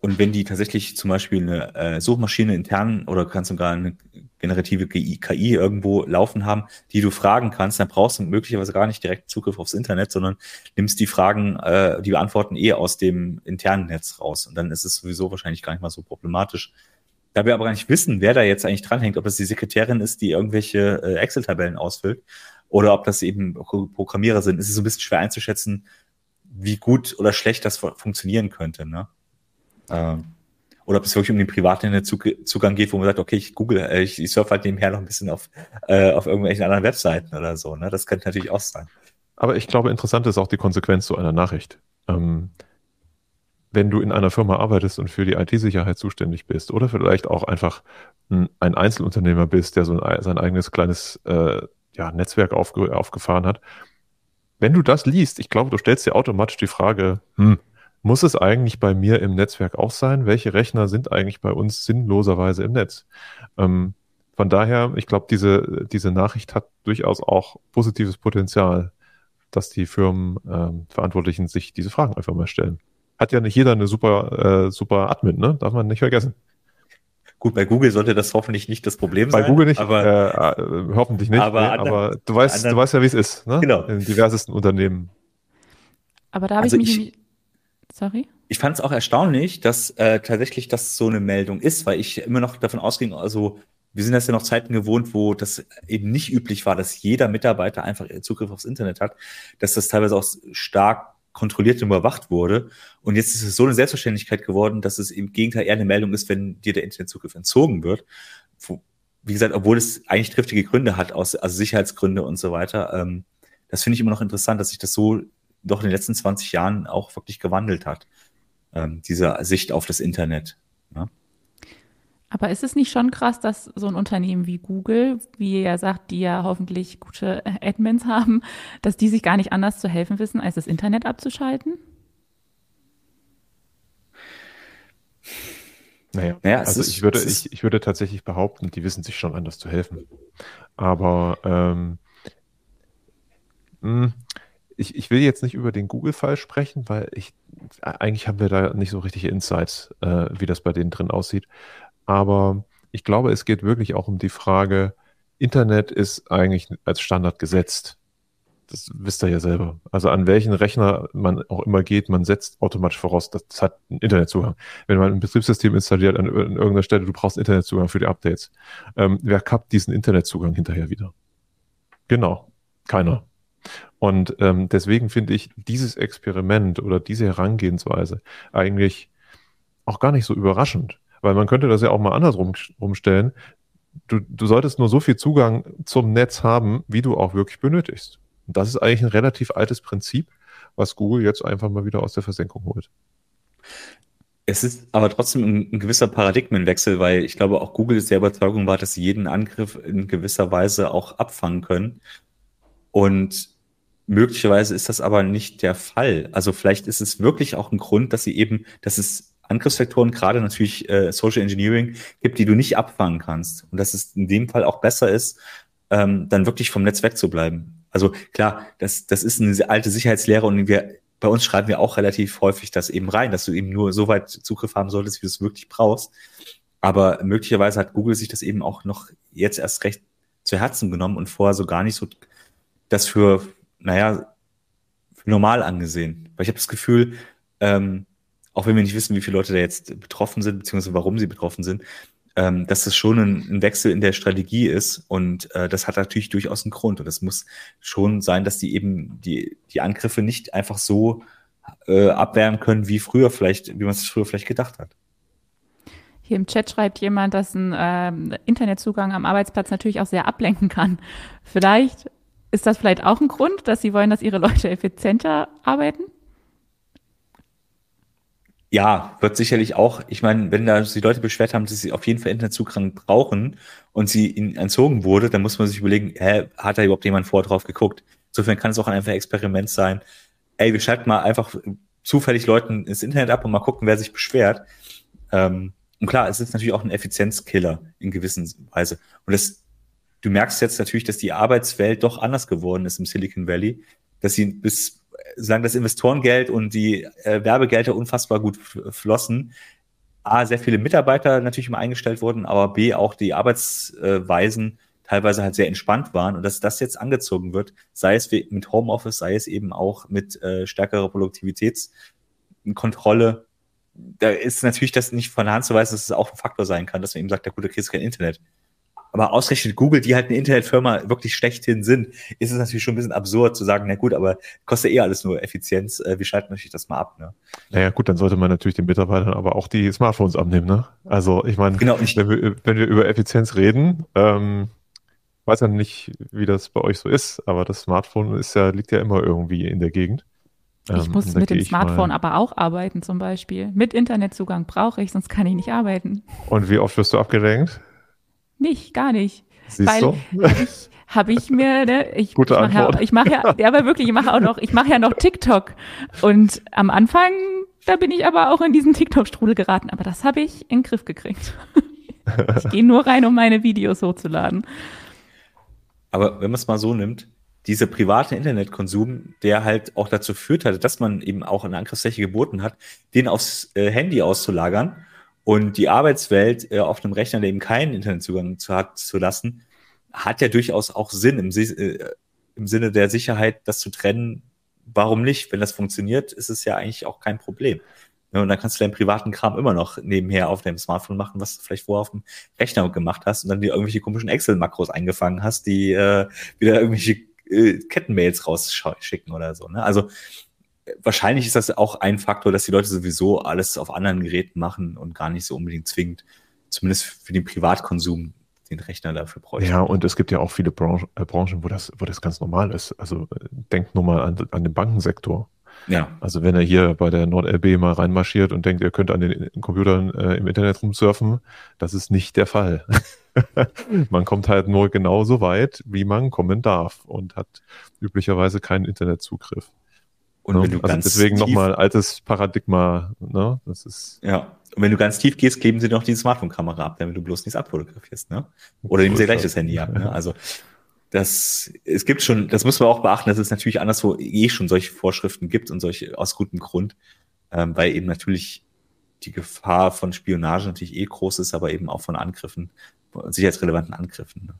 Und wenn die tatsächlich zum Beispiel eine äh, Suchmaschine intern oder kannst sogar eine generative KI, irgendwo laufen haben, die du fragen kannst, dann brauchst du möglicherweise gar nicht direkt Zugriff aufs Internet, sondern nimmst die Fragen, äh, die beantworten eh aus dem internen Netz raus. Und dann ist es sowieso wahrscheinlich gar nicht mal so problematisch. Da wir aber gar nicht wissen, wer da jetzt eigentlich dranhängt, ob das die Sekretärin ist, die irgendwelche äh, Excel-Tabellen ausfüllt, oder ob das eben Programmierer sind, ist es so ein bisschen schwer einzuschätzen, wie gut oder schlecht das funktionieren könnte. Ne? Ähm, oder ob es wirklich um den privaten Zugang geht, wo man sagt, okay, ich google, äh, ich, ich surfe halt nebenher noch ein bisschen auf, äh, auf irgendwelchen anderen Webseiten oder so. Ne? Das könnte natürlich auch sein. Aber ich glaube, interessant ist auch die Konsequenz so einer Nachricht. Ähm, wenn du in einer Firma arbeitest und für die IT-Sicherheit zuständig bist oder vielleicht auch einfach ein, ein Einzelunternehmer bist, der so ein, sein eigenes kleines äh, ja, Netzwerk aufge, aufgefahren hat, wenn du das liest, ich glaube, du stellst dir automatisch die Frage, hm, muss es eigentlich bei mir im Netzwerk auch sein? Welche Rechner sind eigentlich bei uns sinnloserweise im Netz? Ähm, von daher, ich glaube, diese, diese Nachricht hat durchaus auch positives Potenzial, dass die Firmenverantwortlichen ähm, sich diese Fragen einfach mal stellen. Hat ja nicht jeder eine super, äh, super Admin, ne? Darf man nicht vergessen. Gut, bei Google sollte das hoffentlich nicht das Problem bei sein. Bei Google nicht, aber, äh, äh, hoffentlich nicht. Aber, nee, aber du weißt, anderen, du weißt ja, wie es ist, ne? Genau. In diversesten Unternehmen. Aber da habe also ich mich ich, Sorry? Ich fand es auch erstaunlich, dass äh, tatsächlich das so eine Meldung ist, weil ich immer noch davon ausging, also wir sind das ja noch Zeiten gewohnt, wo das eben nicht üblich war, dass jeder Mitarbeiter einfach Zugriff aufs Internet hat, dass das teilweise auch stark kontrolliert und überwacht wurde. Und jetzt ist es so eine Selbstverständlichkeit geworden, dass es im Gegenteil eher eine Meldung ist, wenn dir der Internetzugriff entzogen wird. Wo, wie gesagt, obwohl es eigentlich triftige Gründe hat, aus, also Sicherheitsgründe und so weiter. Ähm, das finde ich immer noch interessant, dass sich das so doch in den letzten 20 Jahren auch wirklich gewandelt hat, ähm, diese Sicht auf das Internet. Ne? Aber ist es nicht schon krass, dass so ein Unternehmen wie Google, wie er sagt, die ja hoffentlich gute Admins haben, dass die sich gar nicht anders zu helfen wissen, als das Internet abzuschalten? Naja, naja also ist, ich, würde, ich, ich würde tatsächlich behaupten, die wissen sich schon anders zu helfen. Aber ähm, mh, hm, ich, ich will jetzt nicht über den Google-Fall sprechen, weil ich eigentlich haben wir da nicht so richtige Insights, äh, wie das bei denen drin aussieht. Aber ich glaube, es geht wirklich auch um die Frage, Internet ist eigentlich als Standard gesetzt. Das wisst ihr ja selber. Also an welchen Rechner man auch immer geht, man setzt automatisch voraus, das hat einen Internetzugang. Wenn man ein Betriebssystem installiert an, an irgendeiner Stelle, du brauchst Internetzugang für die Updates. Ähm, wer kappt diesen Internetzugang hinterher wieder? Genau, keiner. Und ähm, deswegen finde ich dieses Experiment oder diese Herangehensweise eigentlich auch gar nicht so überraschend, weil man könnte das ja auch mal andersrum rumstellen. Du, du solltest nur so viel Zugang zum Netz haben, wie du auch wirklich benötigst. Und das ist eigentlich ein relativ altes Prinzip, was Google jetzt einfach mal wieder aus der Versenkung holt. Es ist aber trotzdem ein, ein, gewisser Paradigmenwechsel, weil ich glaube, auch Google ist der Überzeugung war, dass sie jeden Angriff in gewisser Weise auch abfangen können. Und möglicherweise ist das aber nicht der Fall. Also vielleicht ist es wirklich auch ein Grund, dass sie eben, dass es Angriffsvektoren, gerade natürlich äh, Social Engineering, gibt, die du nicht abfangen kannst. Und dass es in dem Fall auch besser ist, ähm, dann wirklich vom Netz wegzubleiben. Also klar, das, das ist eine alte Sicherheitslehre und wir, bei uns schreiben wir auch relativ häufig das eben rein, dass du eben nur so weit Zugriff haben solltest, wie du es wirklich brauchst. Aber möglicherweise hat Google sich das eben auch noch jetzt erst recht zu Herzen genommen und vorher so gar nicht so das für, naja, normal angesehen. Weil ich habe das Gefühl, ähm, auch wenn wir nicht wissen, wie viele Leute da jetzt betroffen sind, beziehungsweise warum sie betroffen sind, ähm, dass das schon ein, ein, Wechsel in der Strategie ist und äh, das hat natürlich durchaus einen Grund und es muss schon sein, dass die eben die, die Angriffe nicht einfach so äh, abwehren können, wie früher vielleicht, wie man es früher vielleicht gedacht hat. Hier im Chat schreibt jemand, dass ein äh, Internetzugang am Arbeitsplatz natürlich auch sehr ablenken kann. Vielleicht ist das vielleicht auch ein Grund, dass Sie wollen, dass Ihre Leute effizienter arbeiten? Ja, wird sicherlich auch, ich meine, wenn da die Leute beschwert haben, dass sie auf jeden Fall Internetzugang brauchen und sie ihnen entzogen wurde, dann muss man sich überlegen, hä, hat da überhaupt jemand vorher drauf geguckt? Insofern kann es auch einfach ein Experiment sein. Ey, wir schalten mal einfach zufällig Leuten ins Internet ab und mal gucken, wer sich beschwert. Ähm, und klar, es ist natürlich auch ein Effizienzkiller in gewisser Weise. Und das, du merkst jetzt natürlich, dass die Arbeitswelt doch anders geworden ist im Silicon Valley, dass sie bis solange das Investorengeld und die äh, Werbegelder unfassbar gut flossen, A, sehr viele Mitarbeiter natürlich immer eingestellt wurden, aber B, auch die Arbeitsweisen teilweise halt sehr entspannt waren und dass das jetzt angezogen wird, sei es mit Homeoffice, sei es eben auch mit äh, stärkerer Produktivitätskontrolle, da ist natürlich das nicht von der Hand zu weisen, dass es auch ein Faktor sein kann, dass man eben sagt, ja gut, da kriegst du kein Internet. Aber ausgerechnet Google, die halt eine Internetfirma wirklich schlechthin sind, ist es natürlich schon ein bisschen absurd zu sagen, na gut, aber kostet eh alles nur Effizienz, äh, wir schalten natürlich das mal ab. Ne? Naja gut, dann sollte man natürlich den Mitarbeitern aber auch die Smartphones abnehmen. Ne? Also ich meine, genau, wenn, wir, wenn wir über Effizienz reden, ähm, weiß ja nicht, wie das bei euch so ist, aber das Smartphone ist ja, liegt ja immer irgendwie in der Gegend. Ich ähm, muss mit dem Smartphone aber auch arbeiten zum Beispiel. Mit Internetzugang brauche ich, sonst kann ich nicht arbeiten. Und wie oft wirst du abgelenkt? Nicht, gar nicht. Siehst Weil du? ich habe ich mir, ne, ich, Gute ich mache ja, ich mache ja, ja, aber wirklich, ich mache auch noch, ich mache ja noch TikTok. Und am Anfang, da bin ich aber auch in diesen TikTok-Strudel geraten. Aber das habe ich in den Griff gekriegt. ich gehe nur rein, um meine Videos hochzuladen. Aber wenn man es mal so nimmt, dieser private Internetkonsum, der halt auch dazu führt hatte, dass man eben auch eine Angriffsfläche geboten hat, den aufs äh, Handy auszulagern und die Arbeitswelt äh, auf einem Rechner, der eben keinen Internetzugang zu hat, zu lassen, hat ja durchaus auch Sinn im, äh, im Sinne der Sicherheit, das zu trennen. Warum nicht? Wenn das funktioniert, ist es ja eigentlich auch kein Problem. Und dann kannst du deinen privaten Kram immer noch nebenher auf deinem Smartphone machen, was du vielleicht vorher auf dem Rechner gemacht hast und dann dir irgendwelche komischen Excel-Makros eingefangen hast, die äh, wieder irgendwelche äh, Kettenmails rausschicken oder so. Ne? Also wahrscheinlich ist das auch ein Faktor, dass die Leute sowieso alles auf anderen Geräten machen und gar nicht so unbedingt zwingend, zumindest für den Privatkonsum, den Rechner dafür bräuchten. Ja, und es gibt ja auch viele Branchen, äh, Branchen wo, das, wo das ganz normal ist. Also äh, denkt nur mal an, an den Bankensektor. Ja. Also wenn er hier bei der NordLB mal reinmarschiert und denkt, er könnte an den Computern äh, im Internet rumsurfen, das ist nicht der Fall. man kommt halt nur genauso weit, wie man kommen darf und hat üblicherweise keinen Internetzugriff. Und ne? wenn du also ganz deswegen nochmal altes Paradigma, ne? Das ist. Ja. Und wenn du ganz tief gehst, geben sie noch die Smartphone-Kamera ab, damit du bloß nichts abfotografierst, ne? Oder nehmen sie gleich das Handy ab, ne? Also, das, es gibt schon, das muss man auch beachten, dass es natürlich anderswo eh schon solche Vorschriften gibt und solche aus gutem Grund, ähm, weil eben natürlich die Gefahr von Spionage natürlich eh groß ist, aber eben auch von Angriffen, sicherheitsrelevanten Angriffen. Ne?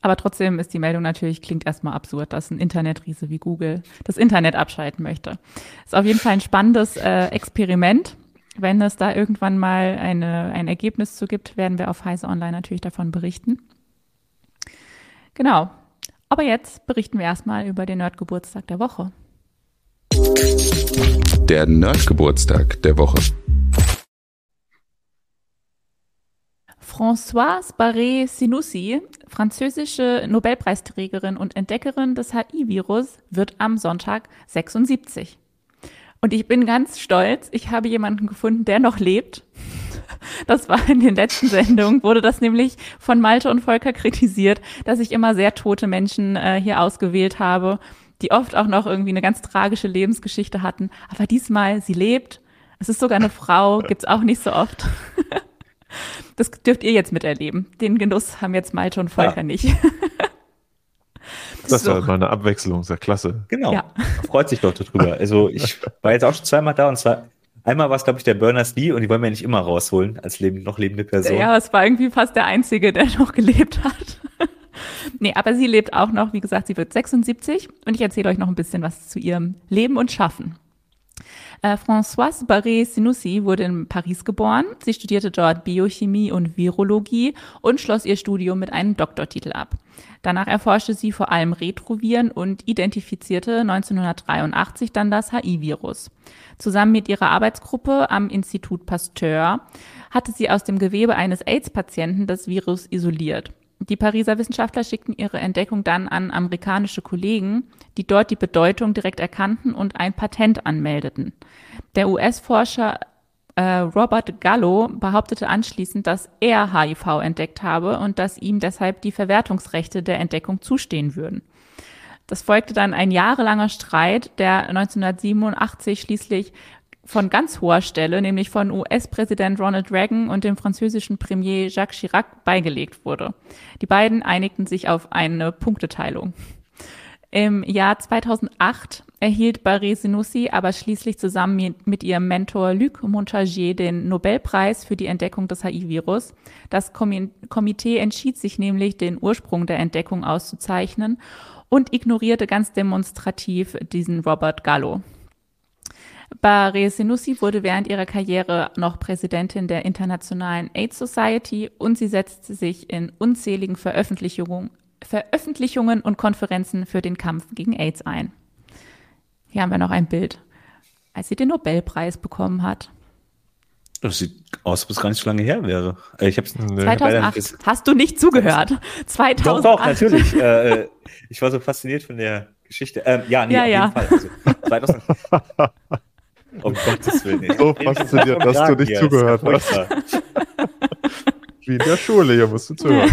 Aber trotzdem ist die Meldung natürlich, klingt erstmal absurd, dass ein Internetriese wie Google das Internet abschalten möchte. Ist auf jeden Fall ein spannendes äh, Experiment. Wenn es da irgendwann mal eine, ein Ergebnis zu gibt, werden wir auf Heise Online natürlich davon berichten. Genau. Aber jetzt berichten wir erstmal über den Nerdgeburtstag der Woche. Der Nerdgeburtstag der Woche. Françoise Barré-Sinoussi, französische Nobelpreisträgerin und Entdeckerin des HI-Virus, wird am Sonntag 76. Und ich bin ganz stolz, ich habe jemanden gefunden, der noch lebt. Das war in den letzten Sendungen, wurde das nämlich von Malte und Volker kritisiert, dass ich immer sehr tote Menschen äh, hier ausgewählt habe, die oft auch noch irgendwie eine ganz tragische Lebensgeschichte hatten. Aber diesmal, sie lebt. Es ist sogar eine Frau, gibt's auch nicht so oft. Das dürft ihr jetzt miterleben. Den Genuss haben jetzt Malte und Volker ja. nicht. Das ist so. halt mal eine Abwechslung, sehr klasse. Genau. Ja. Freut sich doch darüber. Also ich war jetzt auch schon zweimal da und zwar einmal war es, glaube ich, der Berners-Lee und die wollen wir ja nicht immer rausholen als leben, noch lebende Person. Ja, es war irgendwie fast der Einzige, der noch gelebt hat. nee, aber sie lebt auch noch, wie gesagt, sie wird 76 und ich erzähle euch noch ein bisschen was zu ihrem Leben und Schaffen. Äh, Françoise Barré-Sinoussi wurde in Paris geboren. Sie studierte dort Biochemie und Virologie und schloss ihr Studium mit einem Doktortitel ab. Danach erforschte sie vor allem Retroviren und identifizierte 1983 dann das HIV-Virus. Zusammen mit ihrer Arbeitsgruppe am Institut Pasteur hatte sie aus dem Gewebe eines AIDS-Patienten das Virus isoliert. Die Pariser Wissenschaftler schickten ihre Entdeckung dann an amerikanische Kollegen, die dort die Bedeutung direkt erkannten und ein Patent anmeldeten. Der US-Forscher äh, Robert Gallo behauptete anschließend, dass er HIV entdeckt habe und dass ihm deshalb die Verwertungsrechte der Entdeckung zustehen würden. Das folgte dann ein jahrelanger Streit, der 1987 schließlich von ganz hoher Stelle, nämlich von US-Präsident Ronald Reagan und dem französischen Premier Jacques Chirac beigelegt wurde. Die beiden einigten sich auf eine Punkteteilung. Im Jahr 2008 erhielt Barré Sinussi aber schließlich zusammen mit ihrem Mentor Luc Montagier den Nobelpreis für die Entdeckung des HIV-Virus. Das Komitee entschied sich nämlich, den Ursprung der Entdeckung auszuzeichnen und ignorierte ganz demonstrativ diesen Robert Gallo. Barre Senussi wurde während ihrer Karriere noch Präsidentin der Internationalen AIDS Society und sie setzte sich in unzähligen Veröffentlichungen, Veröffentlichungen und Konferenzen für den Kampf gegen AIDS ein. Hier haben wir noch ein Bild, als sie den Nobelpreis bekommen hat. Das sieht aus, als ob es gar nicht so lange her wäre. Äh, ich hab's, 2008. Hast du nicht zugehört? 2008. Doch, doch, natürlich. Äh, äh, ich war so fasziniert von der Geschichte. Ähm, ja, nee, ja, auf ja. jeden Fall. Also, 2008. Um Gottes Willen. So fasziniert, dass du nicht zugehört hast. Wie in der Schule, hier musst du zuhören.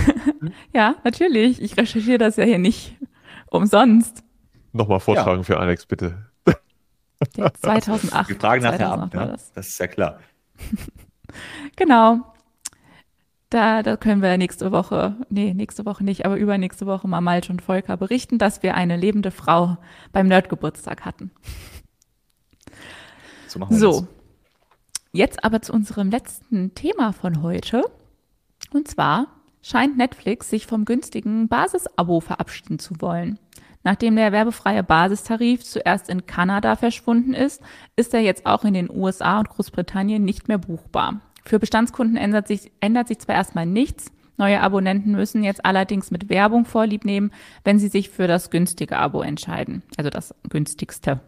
ja, natürlich. Ich recherchiere das ja hier nicht umsonst. Nochmal vortragen ja. für Alex, bitte. Der 2008. Wir fragen nachher ab, ne? das. das ist ja klar. genau. Da, da können wir nächste Woche, nee, nächste Woche nicht, aber übernächste Woche mal Malte und Volker berichten, dass wir eine lebende Frau beim Nerdgeburtstag hatten. So, machen wir so. Das. jetzt aber zu unserem letzten Thema von heute. Und zwar scheint Netflix sich vom günstigen Basisabo verabschieden zu wollen. Nachdem der werbefreie Basistarif zuerst in Kanada verschwunden ist, ist er jetzt auch in den USA und Großbritannien nicht mehr buchbar. Für Bestandskunden ändert sich, ändert sich zwar erstmal nichts, neue Abonnenten müssen jetzt allerdings mit Werbung vorlieb nehmen, wenn sie sich für das günstige Abo entscheiden, also das günstigste.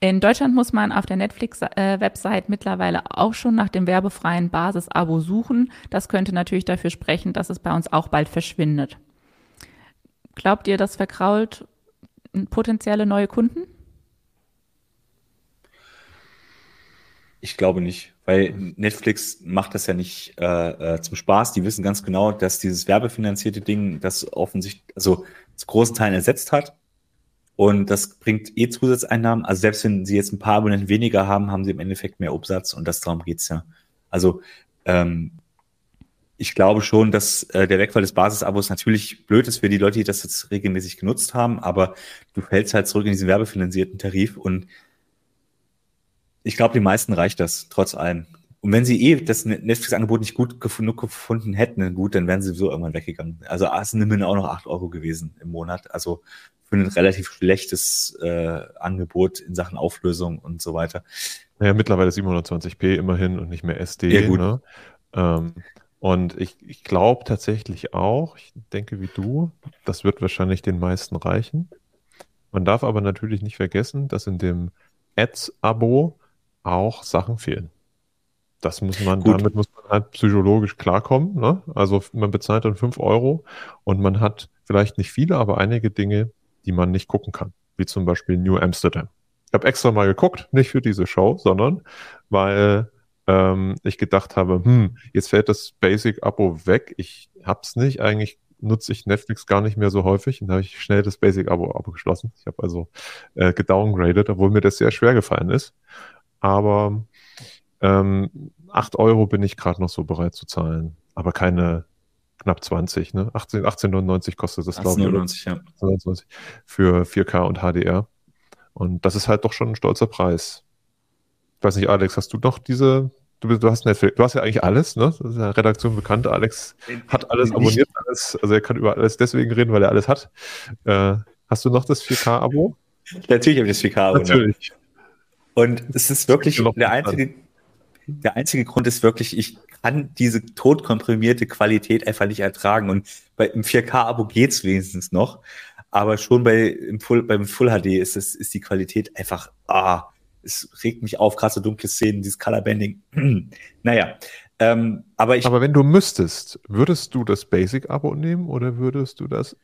In Deutschland muss man auf der Netflix-Website äh, mittlerweile auch schon nach dem werbefreien Basis-Abo suchen. Das könnte natürlich dafür sprechen, dass es bei uns auch bald verschwindet. Glaubt ihr, das verkrault potenzielle neue Kunden? Ich glaube nicht, weil Netflix macht das ja nicht äh, äh, zum Spaß. Die wissen ganz genau, dass dieses werbefinanzierte Ding das offensichtlich, also zu großen Teilen ersetzt hat. Und das bringt eh Zusatzeinnahmen. Also selbst wenn sie jetzt ein paar Abonnenten weniger haben, haben sie im Endeffekt mehr Umsatz und das darum geht's ja. Also ähm, ich glaube schon, dass äh, der Wegfall des Basisabos natürlich blöd ist für die Leute, die das jetzt regelmäßig genutzt haben, aber du fällst halt zurück in diesen werbefinanzierten Tarif und ich glaube, die meisten reicht das, trotz allem. Und wenn sie eh das Netflix-Angebot nicht gut gefunden, gefunden hätten, gut, dann wären sie sowieso irgendwann weggegangen. Also es sind immerhin auch noch acht Euro gewesen im Monat. Also für ein relativ schlechtes äh, Angebot in Sachen Auflösung und so weiter. Naja, mittlerweile 720p immerhin und nicht mehr SD. Ja, gut. Ne? Ähm, und ich, ich glaube tatsächlich auch, ich denke wie du, das wird wahrscheinlich den meisten reichen. Man darf aber natürlich nicht vergessen, dass in dem Ads-Abo auch Sachen fehlen. Das muss man, Gut. damit muss man halt psychologisch klarkommen. Ne? Also man bezahlt dann 5 Euro und man hat vielleicht nicht viele, aber einige Dinge, die man nicht gucken kann, wie zum Beispiel New Amsterdam. Ich habe extra mal geguckt, nicht für diese Show, sondern weil ähm, ich gedacht habe, hm, jetzt fällt das Basic-Abo weg. Ich hab's nicht. Eigentlich nutze ich Netflix gar nicht mehr so häufig. Und da habe ich schnell das Basic-Abo abgeschlossen. Ich habe also äh, gedowngraded, obwohl mir das sehr schwer gefallen ist. Aber ähm, 8 Euro bin ich gerade noch so bereit zu zahlen. Aber keine knapp 20, ne? 18, 18,99 kostet das, glaube ich. 18,99, ja. 18,99 für 4K und HDR. Und das ist halt doch schon ein stolzer Preis. Ich weiß nicht, Alex, hast du noch diese, du, du hast Netflix, du hast ja eigentlich alles, ne? Das ist ja Redaktion bekannt. Alex hat alles abonniert, alles, also er kann über alles deswegen reden, weil er alles hat. Äh, hast du noch das 4K-Abo? Natürlich habe ich das 4K-Abo. Ne? Natürlich. Und es ist wirklich der einzige, der einzige Grund ist wirklich, ich kann diese totkomprimierte Qualität einfach nicht ertragen. Und bei, im 4K-Abo geht's wenigstens noch. Aber schon bei, Full, beim Full HD ist, es, ist die Qualität einfach, ah, es regt mich auf, krasse dunkle Szenen, dieses Colorbanding. naja, ähm, aber ich. Aber wenn du müsstest, würdest du das Basic-Abo nehmen oder würdest du das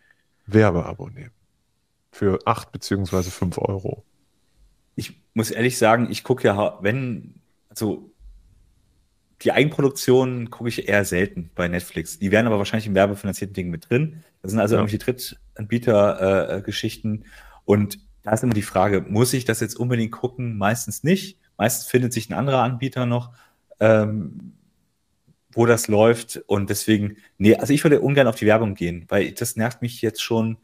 Werbeabo nehmen? Für acht beziehungsweise fünf Euro. Ich muss ehrlich sagen, ich gucke ja, wenn, also die Eigenproduktion gucke ich eher selten bei Netflix. Die wären aber wahrscheinlich im werbefinanzierten Ding mit drin. Das sind also ja. irgendwelche Drittanbieter-Geschichten. Äh, und da ist immer die Frage, muss ich das jetzt unbedingt gucken? Meistens nicht. Meistens findet sich ein anderer Anbieter noch. Ähm, wo das läuft. Und deswegen, nee, also ich würde ungern auf die Werbung gehen, weil das nervt mich jetzt schon.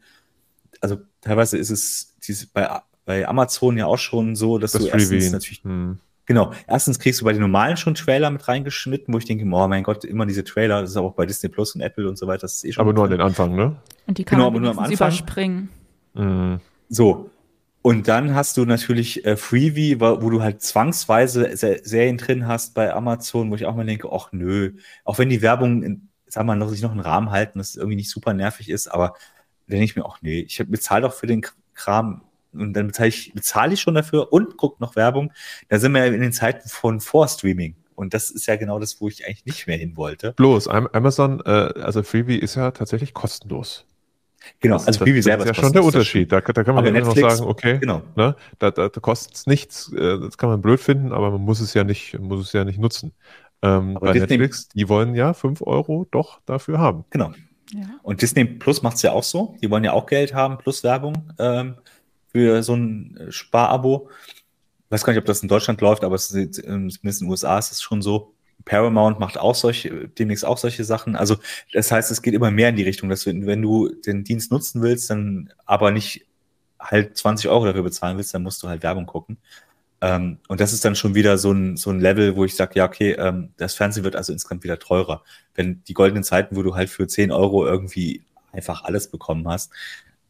Also teilweise ist es dieses, bei, bei Amazon ja auch schon so, dass das du erstens natürlich. Hm. Genau. Erstens kriegst du bei den normalen schon Trailer mit reingeschnitten, wo ich denke, oh mein Gott, immer diese Trailer, das ist auch bei Disney Plus und Apple und so weiter, das ist eh schon. Aber nur an den Anfang, ne? Und die kann genau, man aber nur am Anfang. überspringen. Mhm. So. Und dann hast du natürlich äh, Freebie, wo, wo du halt zwangsweise Serien drin hast bei Amazon, wo ich auch mal denke, ach nö, auch wenn die Werbung, in, sag mal, noch sich noch einen Rahmen halten, das irgendwie nicht super nervig ist, aber denke ich mir, ach nee, ich bezahle doch für den Kram und dann bezahle ich, bezahle ich schon dafür und guck noch Werbung. Da sind wir ja in den Zeiten von Vorstreaming. Und das ist ja genau das, wo ich eigentlich nicht mehr hin wollte. Bloß, Amazon, äh, also Freebie ist ja tatsächlich kostenlos. Genau, das, also Freebie selber ist ja schon der Unterschied. Da, da kann man ja noch sagen, okay, genau. ne, da, da, da kostet es nichts, äh, das kann man blöd finden, aber man muss es ja nicht, muss es ja nicht nutzen. Ähm, bei Disney, Netflix, die wollen ja 5 Euro doch dafür haben. Genau. Ja. Und Disney Plus macht es ja auch so. Die wollen ja auch Geld haben plus Werbung ähm, für so ein äh, Sparabo. Ich weiß gar nicht, ob das in Deutschland läuft, aber es ist, zumindest in den USA ist es schon so. Paramount macht auch solche, demnächst auch solche Sachen. Also das heißt, es geht immer mehr in die Richtung, dass du, wenn du den Dienst nutzen willst, dann aber nicht halt 20 Euro dafür bezahlen willst, dann musst du halt Werbung gucken. Ähm, und das ist dann schon wieder so ein, so ein Level, wo ich sage, ja, okay, ähm, das Fernsehen wird also insgesamt wieder teurer. Wenn die goldenen Zeiten, wo du halt für 10 Euro irgendwie einfach alles bekommen hast,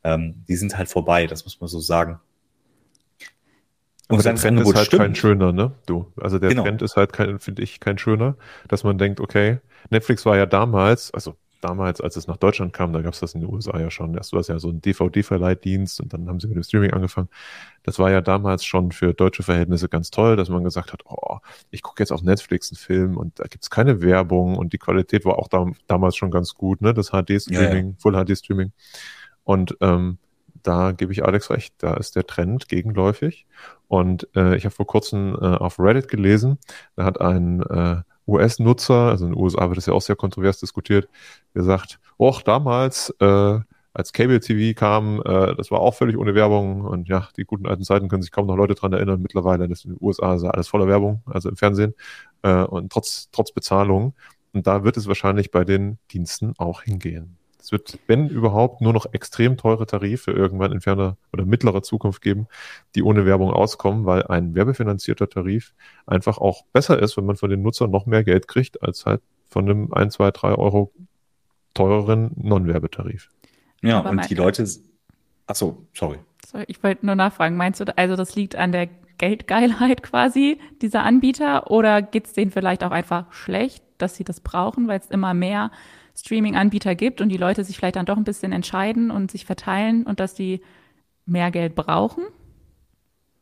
ähm, die sind halt vorbei, das muss man so sagen. Und der Trend ist halt stimmt. kein schöner, ne? Du. Also der genau. Trend ist halt kein, finde ich, kein schöner, dass man denkt, okay, Netflix war ja damals, also damals, als es nach Deutschland kam, da gab es das in den USA ja schon. Erst war es ja so ein DVD-Verleihdienst und dann haben sie mit dem Streaming angefangen. Das war ja damals schon für deutsche Verhältnnisse ganz toll, dass man gesagt hat, oh, ich gucke jetzt auf Netflix einen Film und da gibt's keine Werbung und die Qualität war auch da, damals schon ganz gut, ne? Das HD-Streaming, ja, ja. Full HD-Streaming. Und ähm, da gebe ich Alex recht, da ist der Trend gegenläufig. Und äh, ich habe vor kurzem äh, auf Reddit gelesen, da hat ein äh, US-Nutzer, also in den USA wird das ja auch sehr kontrovers diskutiert, gesagt, och, damals, äh, als Cable TV kam, äh, das war auch völlig ohne Werbung und ja, die guten alten Zeiten können sich kaum noch Leute dran erinnern. Mittlerweile ist in den USA ist alles voller Werbung, also im Fernsehen äh, und trotz, trotz Bezahlung. Und da wird es wahrscheinlich bei den Diensten auch hingehen. Es wird, wenn überhaupt, nur noch extrem teure Tarife irgendwann in ferner oder mittlerer Zukunft geben, die ohne Werbung auskommen, weil ein werbefinanzierter Tarif einfach auch besser ist, wenn man von den Nutzern noch mehr Geld kriegt, als halt von einem 1, 2, 3 Euro teureren Non-Werbetarif. Ja, Aber und die Leute. Achso, sorry. sorry. Ich wollte nur nachfragen, meinst du, also das liegt an der Geldgeilheit quasi dieser Anbieter oder geht es denen vielleicht auch einfach schlecht, dass sie das brauchen, weil es immer mehr Streaming-Anbieter gibt und die Leute sich vielleicht dann doch ein bisschen entscheiden und sich verteilen und dass die mehr Geld brauchen?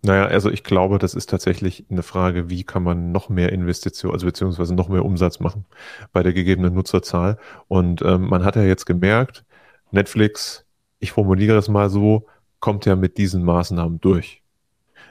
Naja, also ich glaube, das ist tatsächlich eine Frage, wie kann man noch mehr Investition, also beziehungsweise noch mehr Umsatz machen bei der gegebenen Nutzerzahl. Und ähm, man hat ja jetzt gemerkt, Netflix, ich formuliere das mal so, kommt ja mit diesen Maßnahmen durch.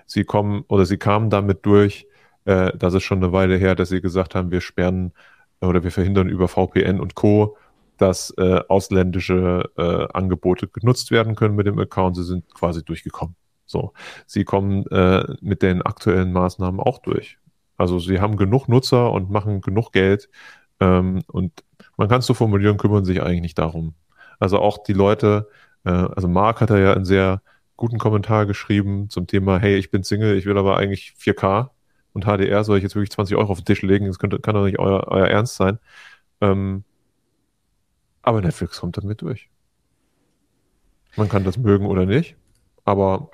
Sie kommen oder sie kamen damit durch, äh, das ist schon eine Weile her, dass sie gesagt haben, wir sperren oder wir verhindern über VPN und Co., dass äh, ausländische äh, Angebote genutzt werden können mit dem Account. Sie sind quasi durchgekommen. So, sie kommen äh, mit den aktuellen Maßnahmen auch durch. Also sie haben genug Nutzer und machen genug Geld ähm, und man kann es so formulieren, kümmern sich eigentlich nicht darum. Also auch die Leute, äh, also Mark hat da ja einen sehr guten Kommentar geschrieben zum Thema, hey, ich bin Single, ich will aber eigentlich 4K und HDR soll ich jetzt wirklich 20 Euro auf den Tisch legen, das könnte, kann doch nicht euer, euer Ernst sein. Ähm, aber Netflix kommt damit durch. Man kann das mögen oder nicht, aber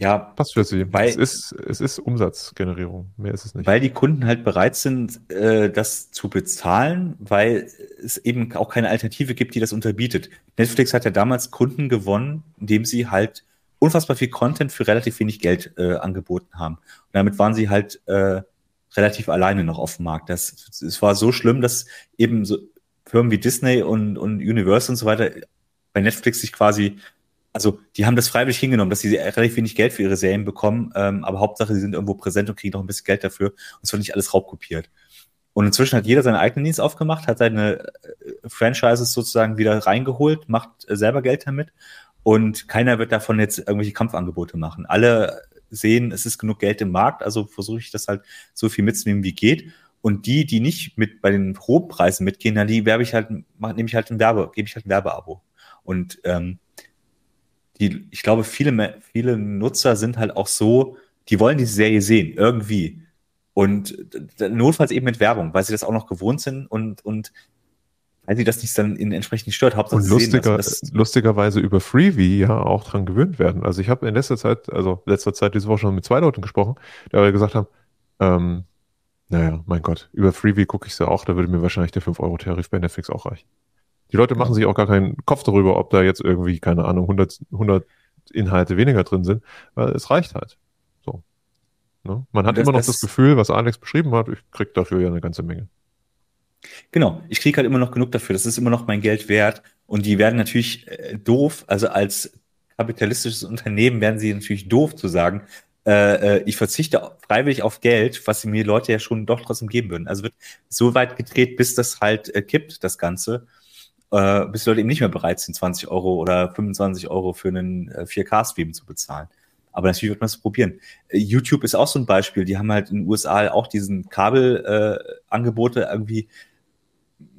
ja, passt für sie. Weil, es, ist, es ist Umsatzgenerierung, mehr ist es nicht. Weil die Kunden halt bereit sind, äh, das zu bezahlen, weil es eben auch keine Alternative gibt, die das unterbietet. Netflix hat ja damals Kunden gewonnen, indem sie halt unfassbar viel Content für relativ wenig Geld äh, angeboten haben. Und damit waren sie halt äh, relativ alleine noch auf dem Markt. Das, es war so schlimm, dass eben so Firmen wie Disney und, und Universal und so weiter bei Netflix sich quasi also die haben das freiwillig hingenommen, dass sie relativ wenig Geld für ihre Serien bekommen, ähm, aber Hauptsache, sie sind irgendwo präsent und kriegen noch ein bisschen Geld dafür und es wird nicht alles raubkopiert. Und inzwischen hat jeder seinen eigenen Dienst aufgemacht, hat seine äh, Franchises sozusagen wieder reingeholt, macht äh, selber Geld damit und keiner wird davon jetzt irgendwelche Kampfangebote machen. Alle sehen, es ist genug Geld im Markt, also versuche ich das halt so viel mitzunehmen, wie geht. Und die, die nicht mit bei den Hochpreisen mitgehen, dann die werbe ich halt, nehme ich halt ein Werbe, gebe ich halt ein Werbeabo. Und ähm, die, ich glaube, viele, viele Nutzer sind halt auch so, die wollen diese Serie sehen, irgendwie. Und notfalls eben mit Werbung, weil sie das auch noch gewohnt sind und, und weil sie das nicht dann in entsprechend stört. Hauptsache und lustiger, sehen, lustigerweise über Freebie ja auch dran gewöhnt werden. Also ich habe in letzter Zeit, also letzter Zeit diese Woche schon mit zwei Leuten gesprochen, die gesagt haben, ähm, naja, mein Gott, über Freebie gucke ich es ja auch, da würde mir wahrscheinlich der 5-Euro-Tarif bei Netflix auch reichen. Die Leute machen sich auch gar keinen Kopf darüber, ob da jetzt irgendwie, keine Ahnung, 100, 100 Inhalte weniger drin sind, weil es reicht halt. So. Ne? Man hat das, immer noch das, das Gefühl, was Alex beschrieben hat, ich krieg dafür ja eine ganze Menge. Genau, ich kriege halt immer noch genug dafür. Das ist immer noch mein Geld wert. Und die werden natürlich äh, doof, also als kapitalistisches Unternehmen werden sie natürlich doof zu sagen, äh, äh ich verzichte freiwillig auf Geld, was mir Leute ja schon doch trotzdem geben würden. Also wird so weit gedreht, bis das halt äh, kippt, das Ganze äh, bis Leute eben nicht mehr bereit sind, 20 Euro oder 25 Euro für einen äh, 4K-Stream zu bezahlen. Aber natürlich wird man es probieren. Äh, YouTube ist auch so ein Beispiel. Die haben halt in den USA auch diesen Kabelangebote äh, irgendwie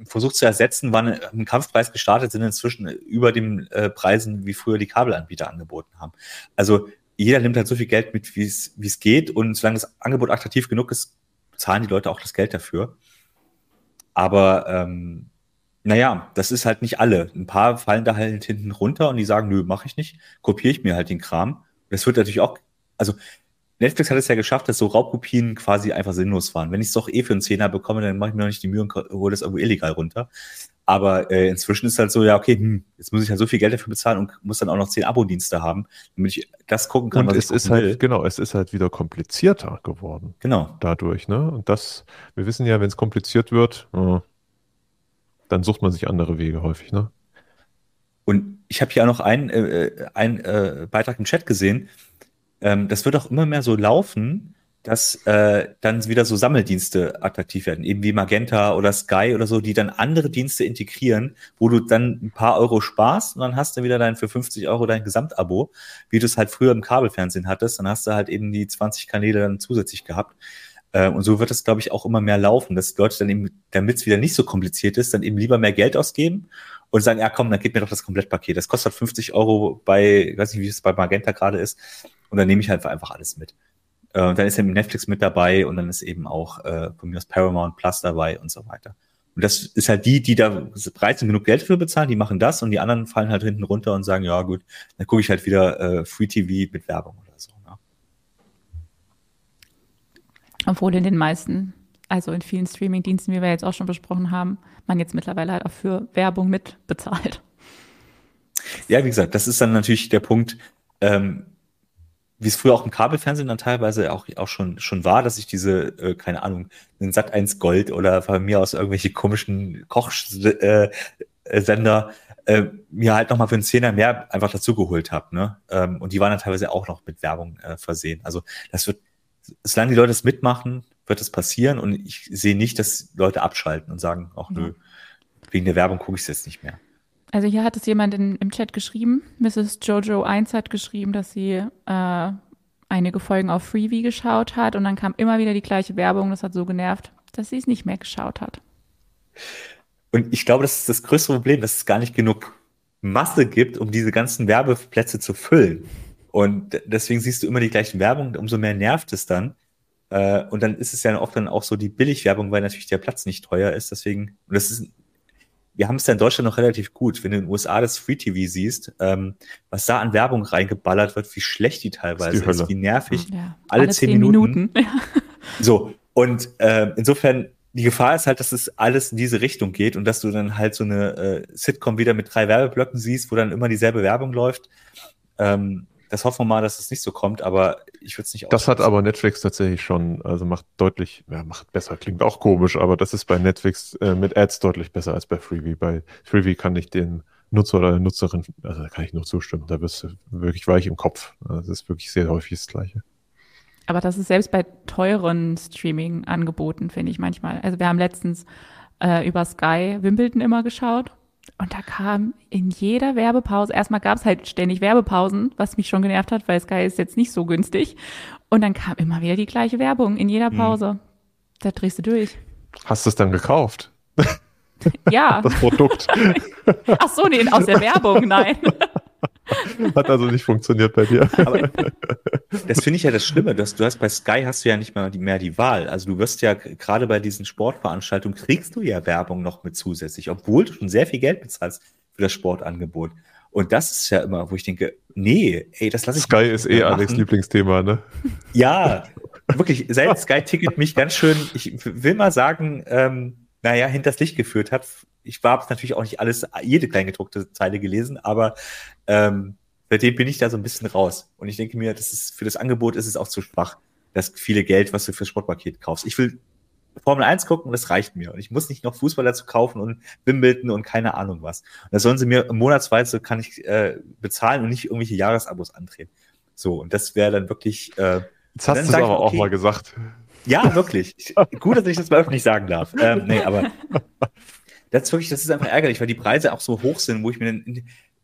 versucht zu ersetzen, waren im Kampfpreis gestartet, sind inzwischen über den äh, Preisen, wie früher die Kabelanbieter angeboten haben. Also jeder nimmt halt so viel Geld mit, wie es wie es geht. Und solange das Angebot attraktiv genug ist, zahlen die Leute auch das Geld dafür. Aber ähm, naja, das ist halt nicht alle. Ein paar fallen da halt hinten runter und die sagen, nö, mache ich nicht, kopiere ich mir halt den Kram. Das wird natürlich auch, also Netflix hat es ja geschafft, dass so Raubkopien quasi einfach sinnlos waren. Wenn ich es doch eh für einen Zehner bekomme, dann mache ich mir noch nicht die Mühe und hole das irgendwo illegal runter. Aber äh, inzwischen ist halt so, ja, okay, hm, jetzt muss ich halt so viel Geld dafür bezahlen und muss dann auch noch zehn Abo-Dienste haben, damit ich das gucken kann, und was es ich ist halt, will. Genau, es ist halt wieder komplizierter geworden. Genau. Dadurch, ne? Und das, wir wissen ja, wenn es kompliziert wird, äh, dann sucht man sich andere Wege häufig, ne? Und ich habe hier auch noch einen, äh, äh, einen äh, Beitrag im Chat gesehen. Ähm, das wird auch immer mehr so laufen, dass äh, dann wieder so Sammeldienste attraktiv werden, eben wie Magenta oder Sky oder so, die dann andere Dienste integrieren, wo du dann ein paar Euro sparst und dann hast du wieder dein für 50 Euro dein Gesamtabo, wie du es halt früher im Kabelfernsehen hattest, dann hast du halt eben die 20 Kanäle dann zusätzlich gehabt. Äh, und so wird es, glaube ich, auch immer mehr laufen, dass Leute dann eben, damit es wieder nicht so kompliziert ist, dann eben lieber mehr Geld ausgeben und sagen, ja komm, dann gib mir doch das Komplettpaket. Das kostet 50 Euro bei, weiß nicht, wie es bei Magenta gerade ist. Und dann nehme ich halt einfach alles mit. Äh, und dann ist eben Netflix mit dabei und dann ist eben auch äh, von mir aus Paramount Plus dabei und so weiter. Und das ist halt die, die da sind, genug Geld für bezahlen, die machen das und die anderen fallen halt hinten runter und sagen, ja gut, dann gucke ich halt wieder äh, Free TV mit Werbung oder so. Obwohl in den meisten, also in vielen Streaming-Diensten, wie wir jetzt auch schon besprochen haben, man jetzt mittlerweile halt auch für Werbung mit bezahlt. Ja, wie gesagt, das ist dann natürlich der Punkt, ähm, wie es früher auch im Kabelfernsehen dann teilweise auch, auch schon, schon war, dass ich diese, äh, keine Ahnung, den Sat 1 Gold oder von mir aus irgendwelche komischen Kochsender äh, äh, mir halt nochmal für einen Zehner mehr einfach dazugeholt habe. Ne? Ähm, und die waren dann teilweise auch noch mit Werbung äh, versehen. Also das wird solange die Leute es mitmachen, wird es passieren und ich sehe nicht, dass Leute abschalten und sagen, ach nö, wegen der Werbung gucke ich es jetzt nicht mehr. Also hier hat es jemand in, im Chat geschrieben, Mrs. Jojo 1 hat geschrieben, dass sie äh, einige Folgen auf Freebie geschaut hat und dann kam immer wieder die gleiche Werbung, das hat so genervt, dass sie es nicht mehr geschaut hat. Und ich glaube, das ist das größte Problem, dass es gar nicht genug Masse gibt, um diese ganzen Werbeplätze zu füllen. Und deswegen siehst du immer die gleichen Werbung, umso mehr nervt es dann. Äh, und dann ist es ja oft dann auch so die Billigwerbung, weil natürlich der Platz nicht teuer ist. Deswegen, und das ist, wir haben es ja in Deutschland noch relativ gut. Wenn du in den USA das Free TV siehst, ähm, was da an Werbung reingeballert wird, wie schlecht die teilweise ist, die ist wie nervig. Ja, alle, alle, zehn, zehn Minuten. Minuten. so, und äh, insofern, die Gefahr ist halt, dass es alles in diese Richtung geht und dass du dann halt so eine äh, Sitcom wieder mit drei Werbeblöcken siehst, wo dann immer dieselbe Werbung läuft. Ähm, das hoffen wir mal, dass es das nicht so kommt, aber ich würde es nicht Das hat aber Netflix tatsächlich schon, also macht deutlich, ja, macht besser, klingt auch komisch, aber das ist bei Netflix äh, mit Ads deutlich besser als bei Freebie. Bei Freebie kann ich den Nutzer oder Nutzerin, also da kann ich nur zustimmen, da wirst du wirklich weich im Kopf. Also das ist wirklich sehr häufig das Gleiche. Aber das ist selbst bei teuren Streaming-Angeboten, finde ich manchmal. Also wir haben letztens äh, über Sky Wimbledon immer geschaut und da kam in jeder Werbepause, erstmal gab es halt ständig Werbepausen, was mich schon genervt hat, weil Sky ist jetzt nicht so günstig. Und dann kam immer wieder die gleiche Werbung in jeder hm. Pause. Mhm. Da drehst du durch. Hast du es dann gekauft? Ja. Das Produkt. Ach so, nee, aus der Werbung, nein. Hat also nicht funktioniert bei dir. Aber das finde ich ja das Schlimme. Dass du hast bei Sky hast du ja nicht mehr die, mehr die Wahl. Also du wirst ja gerade bei diesen Sportveranstaltungen kriegst du ja Werbung noch mit zusätzlich, obwohl du schon sehr viel Geld bezahlst für das Sportangebot. Und das ist ja immer, wo ich denke, nee, ey, das lasse ich Sky ist eh machen. Alex Lieblingsthema, ne? Ja, wirklich, seit Sky Ticket mich ganz schön, ich will mal sagen, ähm, naja, hinters Licht geführt hat. Ich habe natürlich auch nicht alles, jede kleingedruckte Zeile gelesen, aber ähm, seitdem bin ich da so ein bisschen raus. Und ich denke mir, das ist für das Angebot ist es auch zu schwach, das viele Geld, was du fürs Sportpaket kaufst. Ich will Formel 1 gucken und das reicht mir. Und ich muss nicht noch Fußball dazu kaufen und Wimbledon und keine Ahnung was. Und das sollen sie mir monatsweise kann ich äh, bezahlen und nicht irgendwelche Jahresabos antreten. So, und das wäre dann wirklich. Äh, Jetzt hast du es aber okay, auch mal gesagt. Ja, wirklich. Gut, dass ich das mal öffentlich sagen darf. Ähm, nee, aber das ist wirklich, das ist einfach ärgerlich, weil die Preise auch so hoch sind, wo ich mir dann,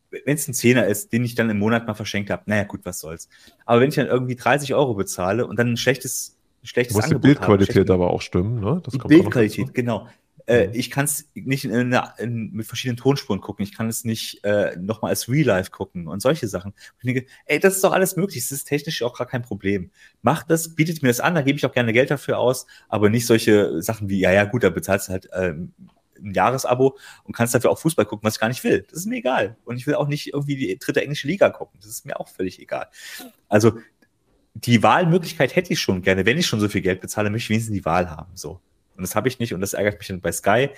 wenn es ein Zehner ist, den ich dann im Monat mal verschenkt habe, naja, gut, was soll's. Aber wenn ich dann irgendwie 30 Euro bezahle und dann ein schlechtes, schlechtes Muss Angebot die Bildqualität habe, aber auch stimmen, ne? Das die Bildqualität, genau. Äh, ich kann es nicht in, in, in, mit verschiedenen Tonspuren gucken. Ich kann es nicht äh, nochmal als Real Life gucken und solche Sachen. Und ich denke, ey, das ist doch alles möglich. Das ist technisch auch gar kein Problem. Macht das, bietet mir das an, da gebe ich auch gerne Geld dafür aus, aber nicht solche Sachen wie, ja, ja, gut, da bezahlst du halt ähm, ein Jahresabo und kannst dafür auch Fußball gucken, was ich gar nicht will. Das ist mir egal. Und ich will auch nicht irgendwie die dritte englische Liga gucken. Das ist mir auch völlig egal. Also die Wahlmöglichkeit hätte ich schon gerne. Wenn ich schon so viel Geld bezahle, möchte ich wenigstens die Wahl haben. So. Und das habe ich nicht und das ärgert mich dann bei Sky,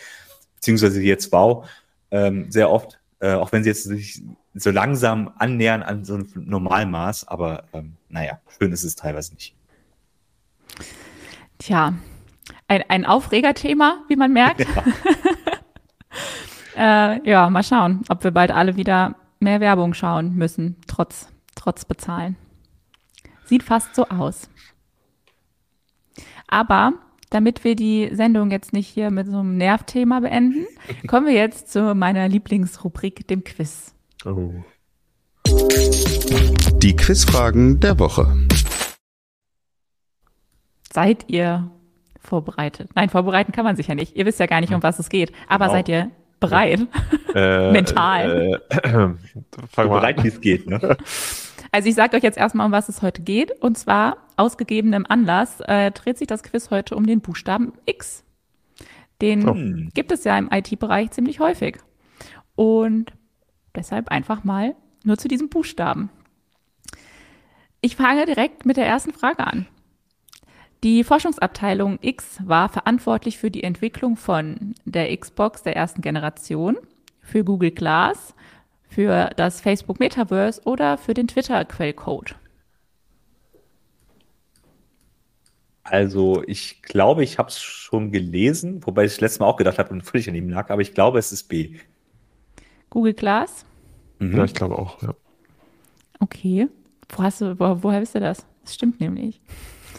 beziehungsweise jetzt Wow, ähm, sehr oft, äh, auch wenn sie jetzt sich so langsam annähern an so ein Normalmaß, aber ähm, naja, schön ist es teilweise nicht. Tja, ein, ein Aufregerthema, wie man merkt. Ja. äh, ja, mal schauen, ob wir bald alle wieder mehr Werbung schauen müssen, trotz, trotz Bezahlen. Sieht fast so aus. Aber damit wir die Sendung jetzt nicht hier mit so einem Nervthema beenden, kommen wir jetzt zu meiner Lieblingsrubrik, dem Quiz. Oh. Die Quizfragen der Woche. Seid ihr vorbereitet? Nein, vorbereiten kann man sich ja nicht. Ihr wisst ja gar nicht, um was es geht. Aber genau. seid ihr bereit? Äh, Mental. Äh, äh, äh, fang mal bereit, wie es geht. Ne? Also ich sage euch jetzt erstmal, um was es heute geht. Und zwar, ausgegebenem Anlass, äh, dreht sich das Quiz heute um den Buchstaben X. Den oh. gibt es ja im IT-Bereich ziemlich häufig. Und deshalb einfach mal nur zu diesem Buchstaben. Ich fange direkt mit der ersten Frage an. Die Forschungsabteilung X war verantwortlich für die Entwicklung von der Xbox der ersten Generation, für Google Glass, für das Facebook Metaverse oder für den Twitter-Quellcode? Also ich glaube, ich habe es schon gelesen, wobei ich das letzte Mal auch gedacht habe und völlig an ihm lag, aber ich glaube, es ist B. Google Glass? Mhm. Ja, ich glaube auch, ja. Okay. Wo hast du, wo, woher wisst du das? Das stimmt nämlich.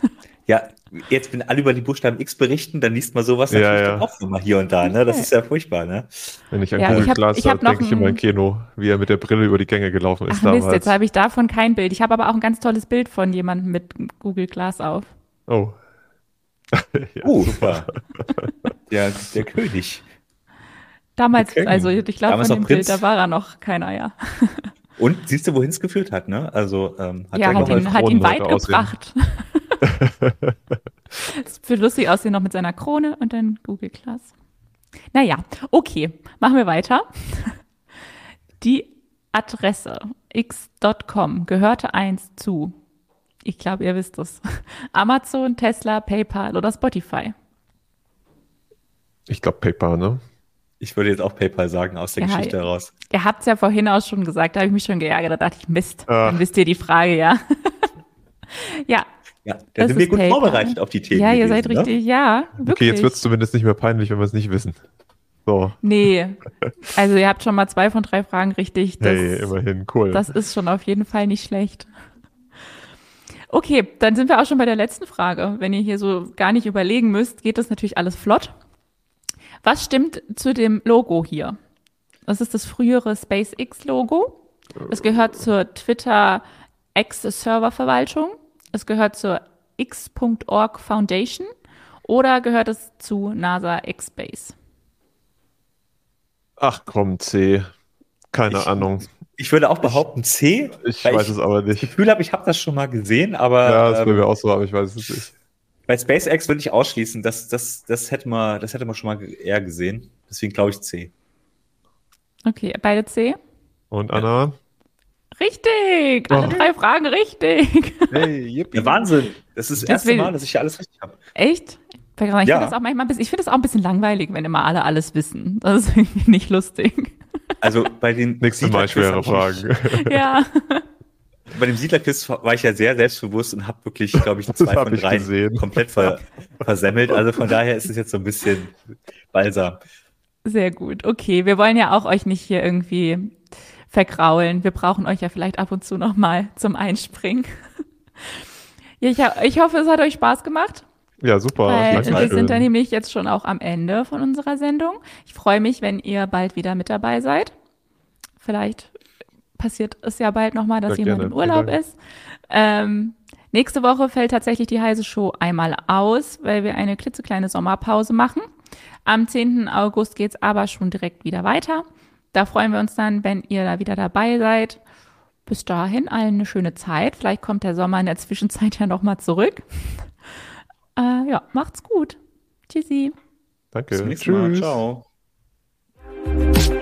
Ja, jetzt, wenn alle über die Buchstaben X berichten, dann liest man sowas ja, natürlich ja. auch immer hier und da. Ne? Das ist ja furchtbar. Ne? Wenn ich an ja, Google Glass habe, denke ich immer an Keno, wie er mit der Brille über die Gänge gelaufen ist. Ach damals. Mist, jetzt habe ich davon kein Bild. Ich habe aber auch ein ganz tolles Bild von jemandem mit Google Glass auf. Oh. ja, uh, super. ja, der König. Damals, also ich glaube, von dem Bild, da war er noch keiner, ja. Und siehst du, wohin es geführt hat, ne? Also ähm, hat ja, hat ihn, hat ihn weit gebracht. Es wird lustig aussehen noch mit seiner Krone und dann Google Glass. Naja, okay, machen wir weiter. Die Adresse x.com gehörte einst zu, ich glaube, ihr wisst es, Amazon, Tesla, PayPal oder Spotify. Ich glaube PayPal, ne? Ich würde jetzt auch PayPal sagen, aus der ja, Geschichte heraus. Ihr habt es ja vorhin auch schon gesagt, da habe ich mich schon geärgert, da dachte ich, Mist, ah. dann wisst ihr die Frage, ja. ja. Ja, da sind wir gut PayPal. vorbereitet auf die Themen. Ja, ihr seid ne? richtig, ja. Wirklich. Okay, jetzt wird es zumindest nicht mehr peinlich, wenn wir es nicht wissen. So. Nee. Also ihr habt schon mal zwei von drei Fragen richtig. Das, hey, immerhin, cool. Das ist schon auf jeden Fall nicht schlecht. Okay, dann sind wir auch schon bei der letzten Frage. Wenn ihr hier so gar nicht überlegen müsst, geht das natürlich alles flott. Was stimmt zu dem Logo hier? Das ist das frühere SpaceX-Logo. Es gehört zur Twitter X-Server-Verwaltung. Es gehört zur X.org Foundation oder gehört es zu NASA X-Base? Ach komm, C. Keine ich, Ahnung. Ich würde auch behaupten C. Ich weiß ich es aber nicht. Das Gefühl habe, ich habe das schon mal gesehen, aber. Ja, das ähm, wäre auch so, aber ich weiß es nicht. Bei SpaceX würde ich ausschließen, das, das, das, hätte man, das hätte man schon mal eher gesehen. Deswegen glaube ich C. Okay, beide C. Und Anna? Richtig! Alle oh. drei Fragen richtig. Hey, yippie. Ja, Wahnsinn! Das ist das erste Mal, dass ich hier alles richtig habe. Echt? Ich ja. finde das auch manchmal ein bisschen, ich finde das auch ein bisschen langweilig, wenn immer alle alles wissen. Das ist irgendwie nicht lustig. Also bei den nächsten Mal schwere Fragen. ja bei dem Siedlerquiz war ich ja sehr selbstbewusst und habe wirklich, glaube ich, zwei von drei komplett ver versemmelt. Also von daher ist es jetzt so ein bisschen balsam. Sehr gut. Okay, wir wollen ja auch euch nicht hier irgendwie vergraulen. Wir brauchen euch ja vielleicht ab und zu noch mal zum Einspringen. ja, ich, ich hoffe, es hat euch Spaß gemacht. Ja, super. Weil wir sind da nämlich jetzt schon auch am Ende von unserer Sendung. Ich freue mich, wenn ihr bald wieder mit dabei seid. Vielleicht passiert es ja bald nochmal, dass Sehr jemand gerne. im Urlaub ist. Ähm, nächste Woche fällt tatsächlich die heiße Show einmal aus, weil wir eine klitzekleine Sommerpause machen. Am 10. August geht es aber schon direkt wieder weiter. Da freuen wir uns dann, wenn ihr da wieder dabei seid. Bis dahin allen eine schöne Zeit. Vielleicht kommt der Sommer in der Zwischenzeit ja nochmal zurück. Äh, ja, macht's gut. Tschüssi. Danke. Bis zum nächsten Tschüss. Mal. Ciao.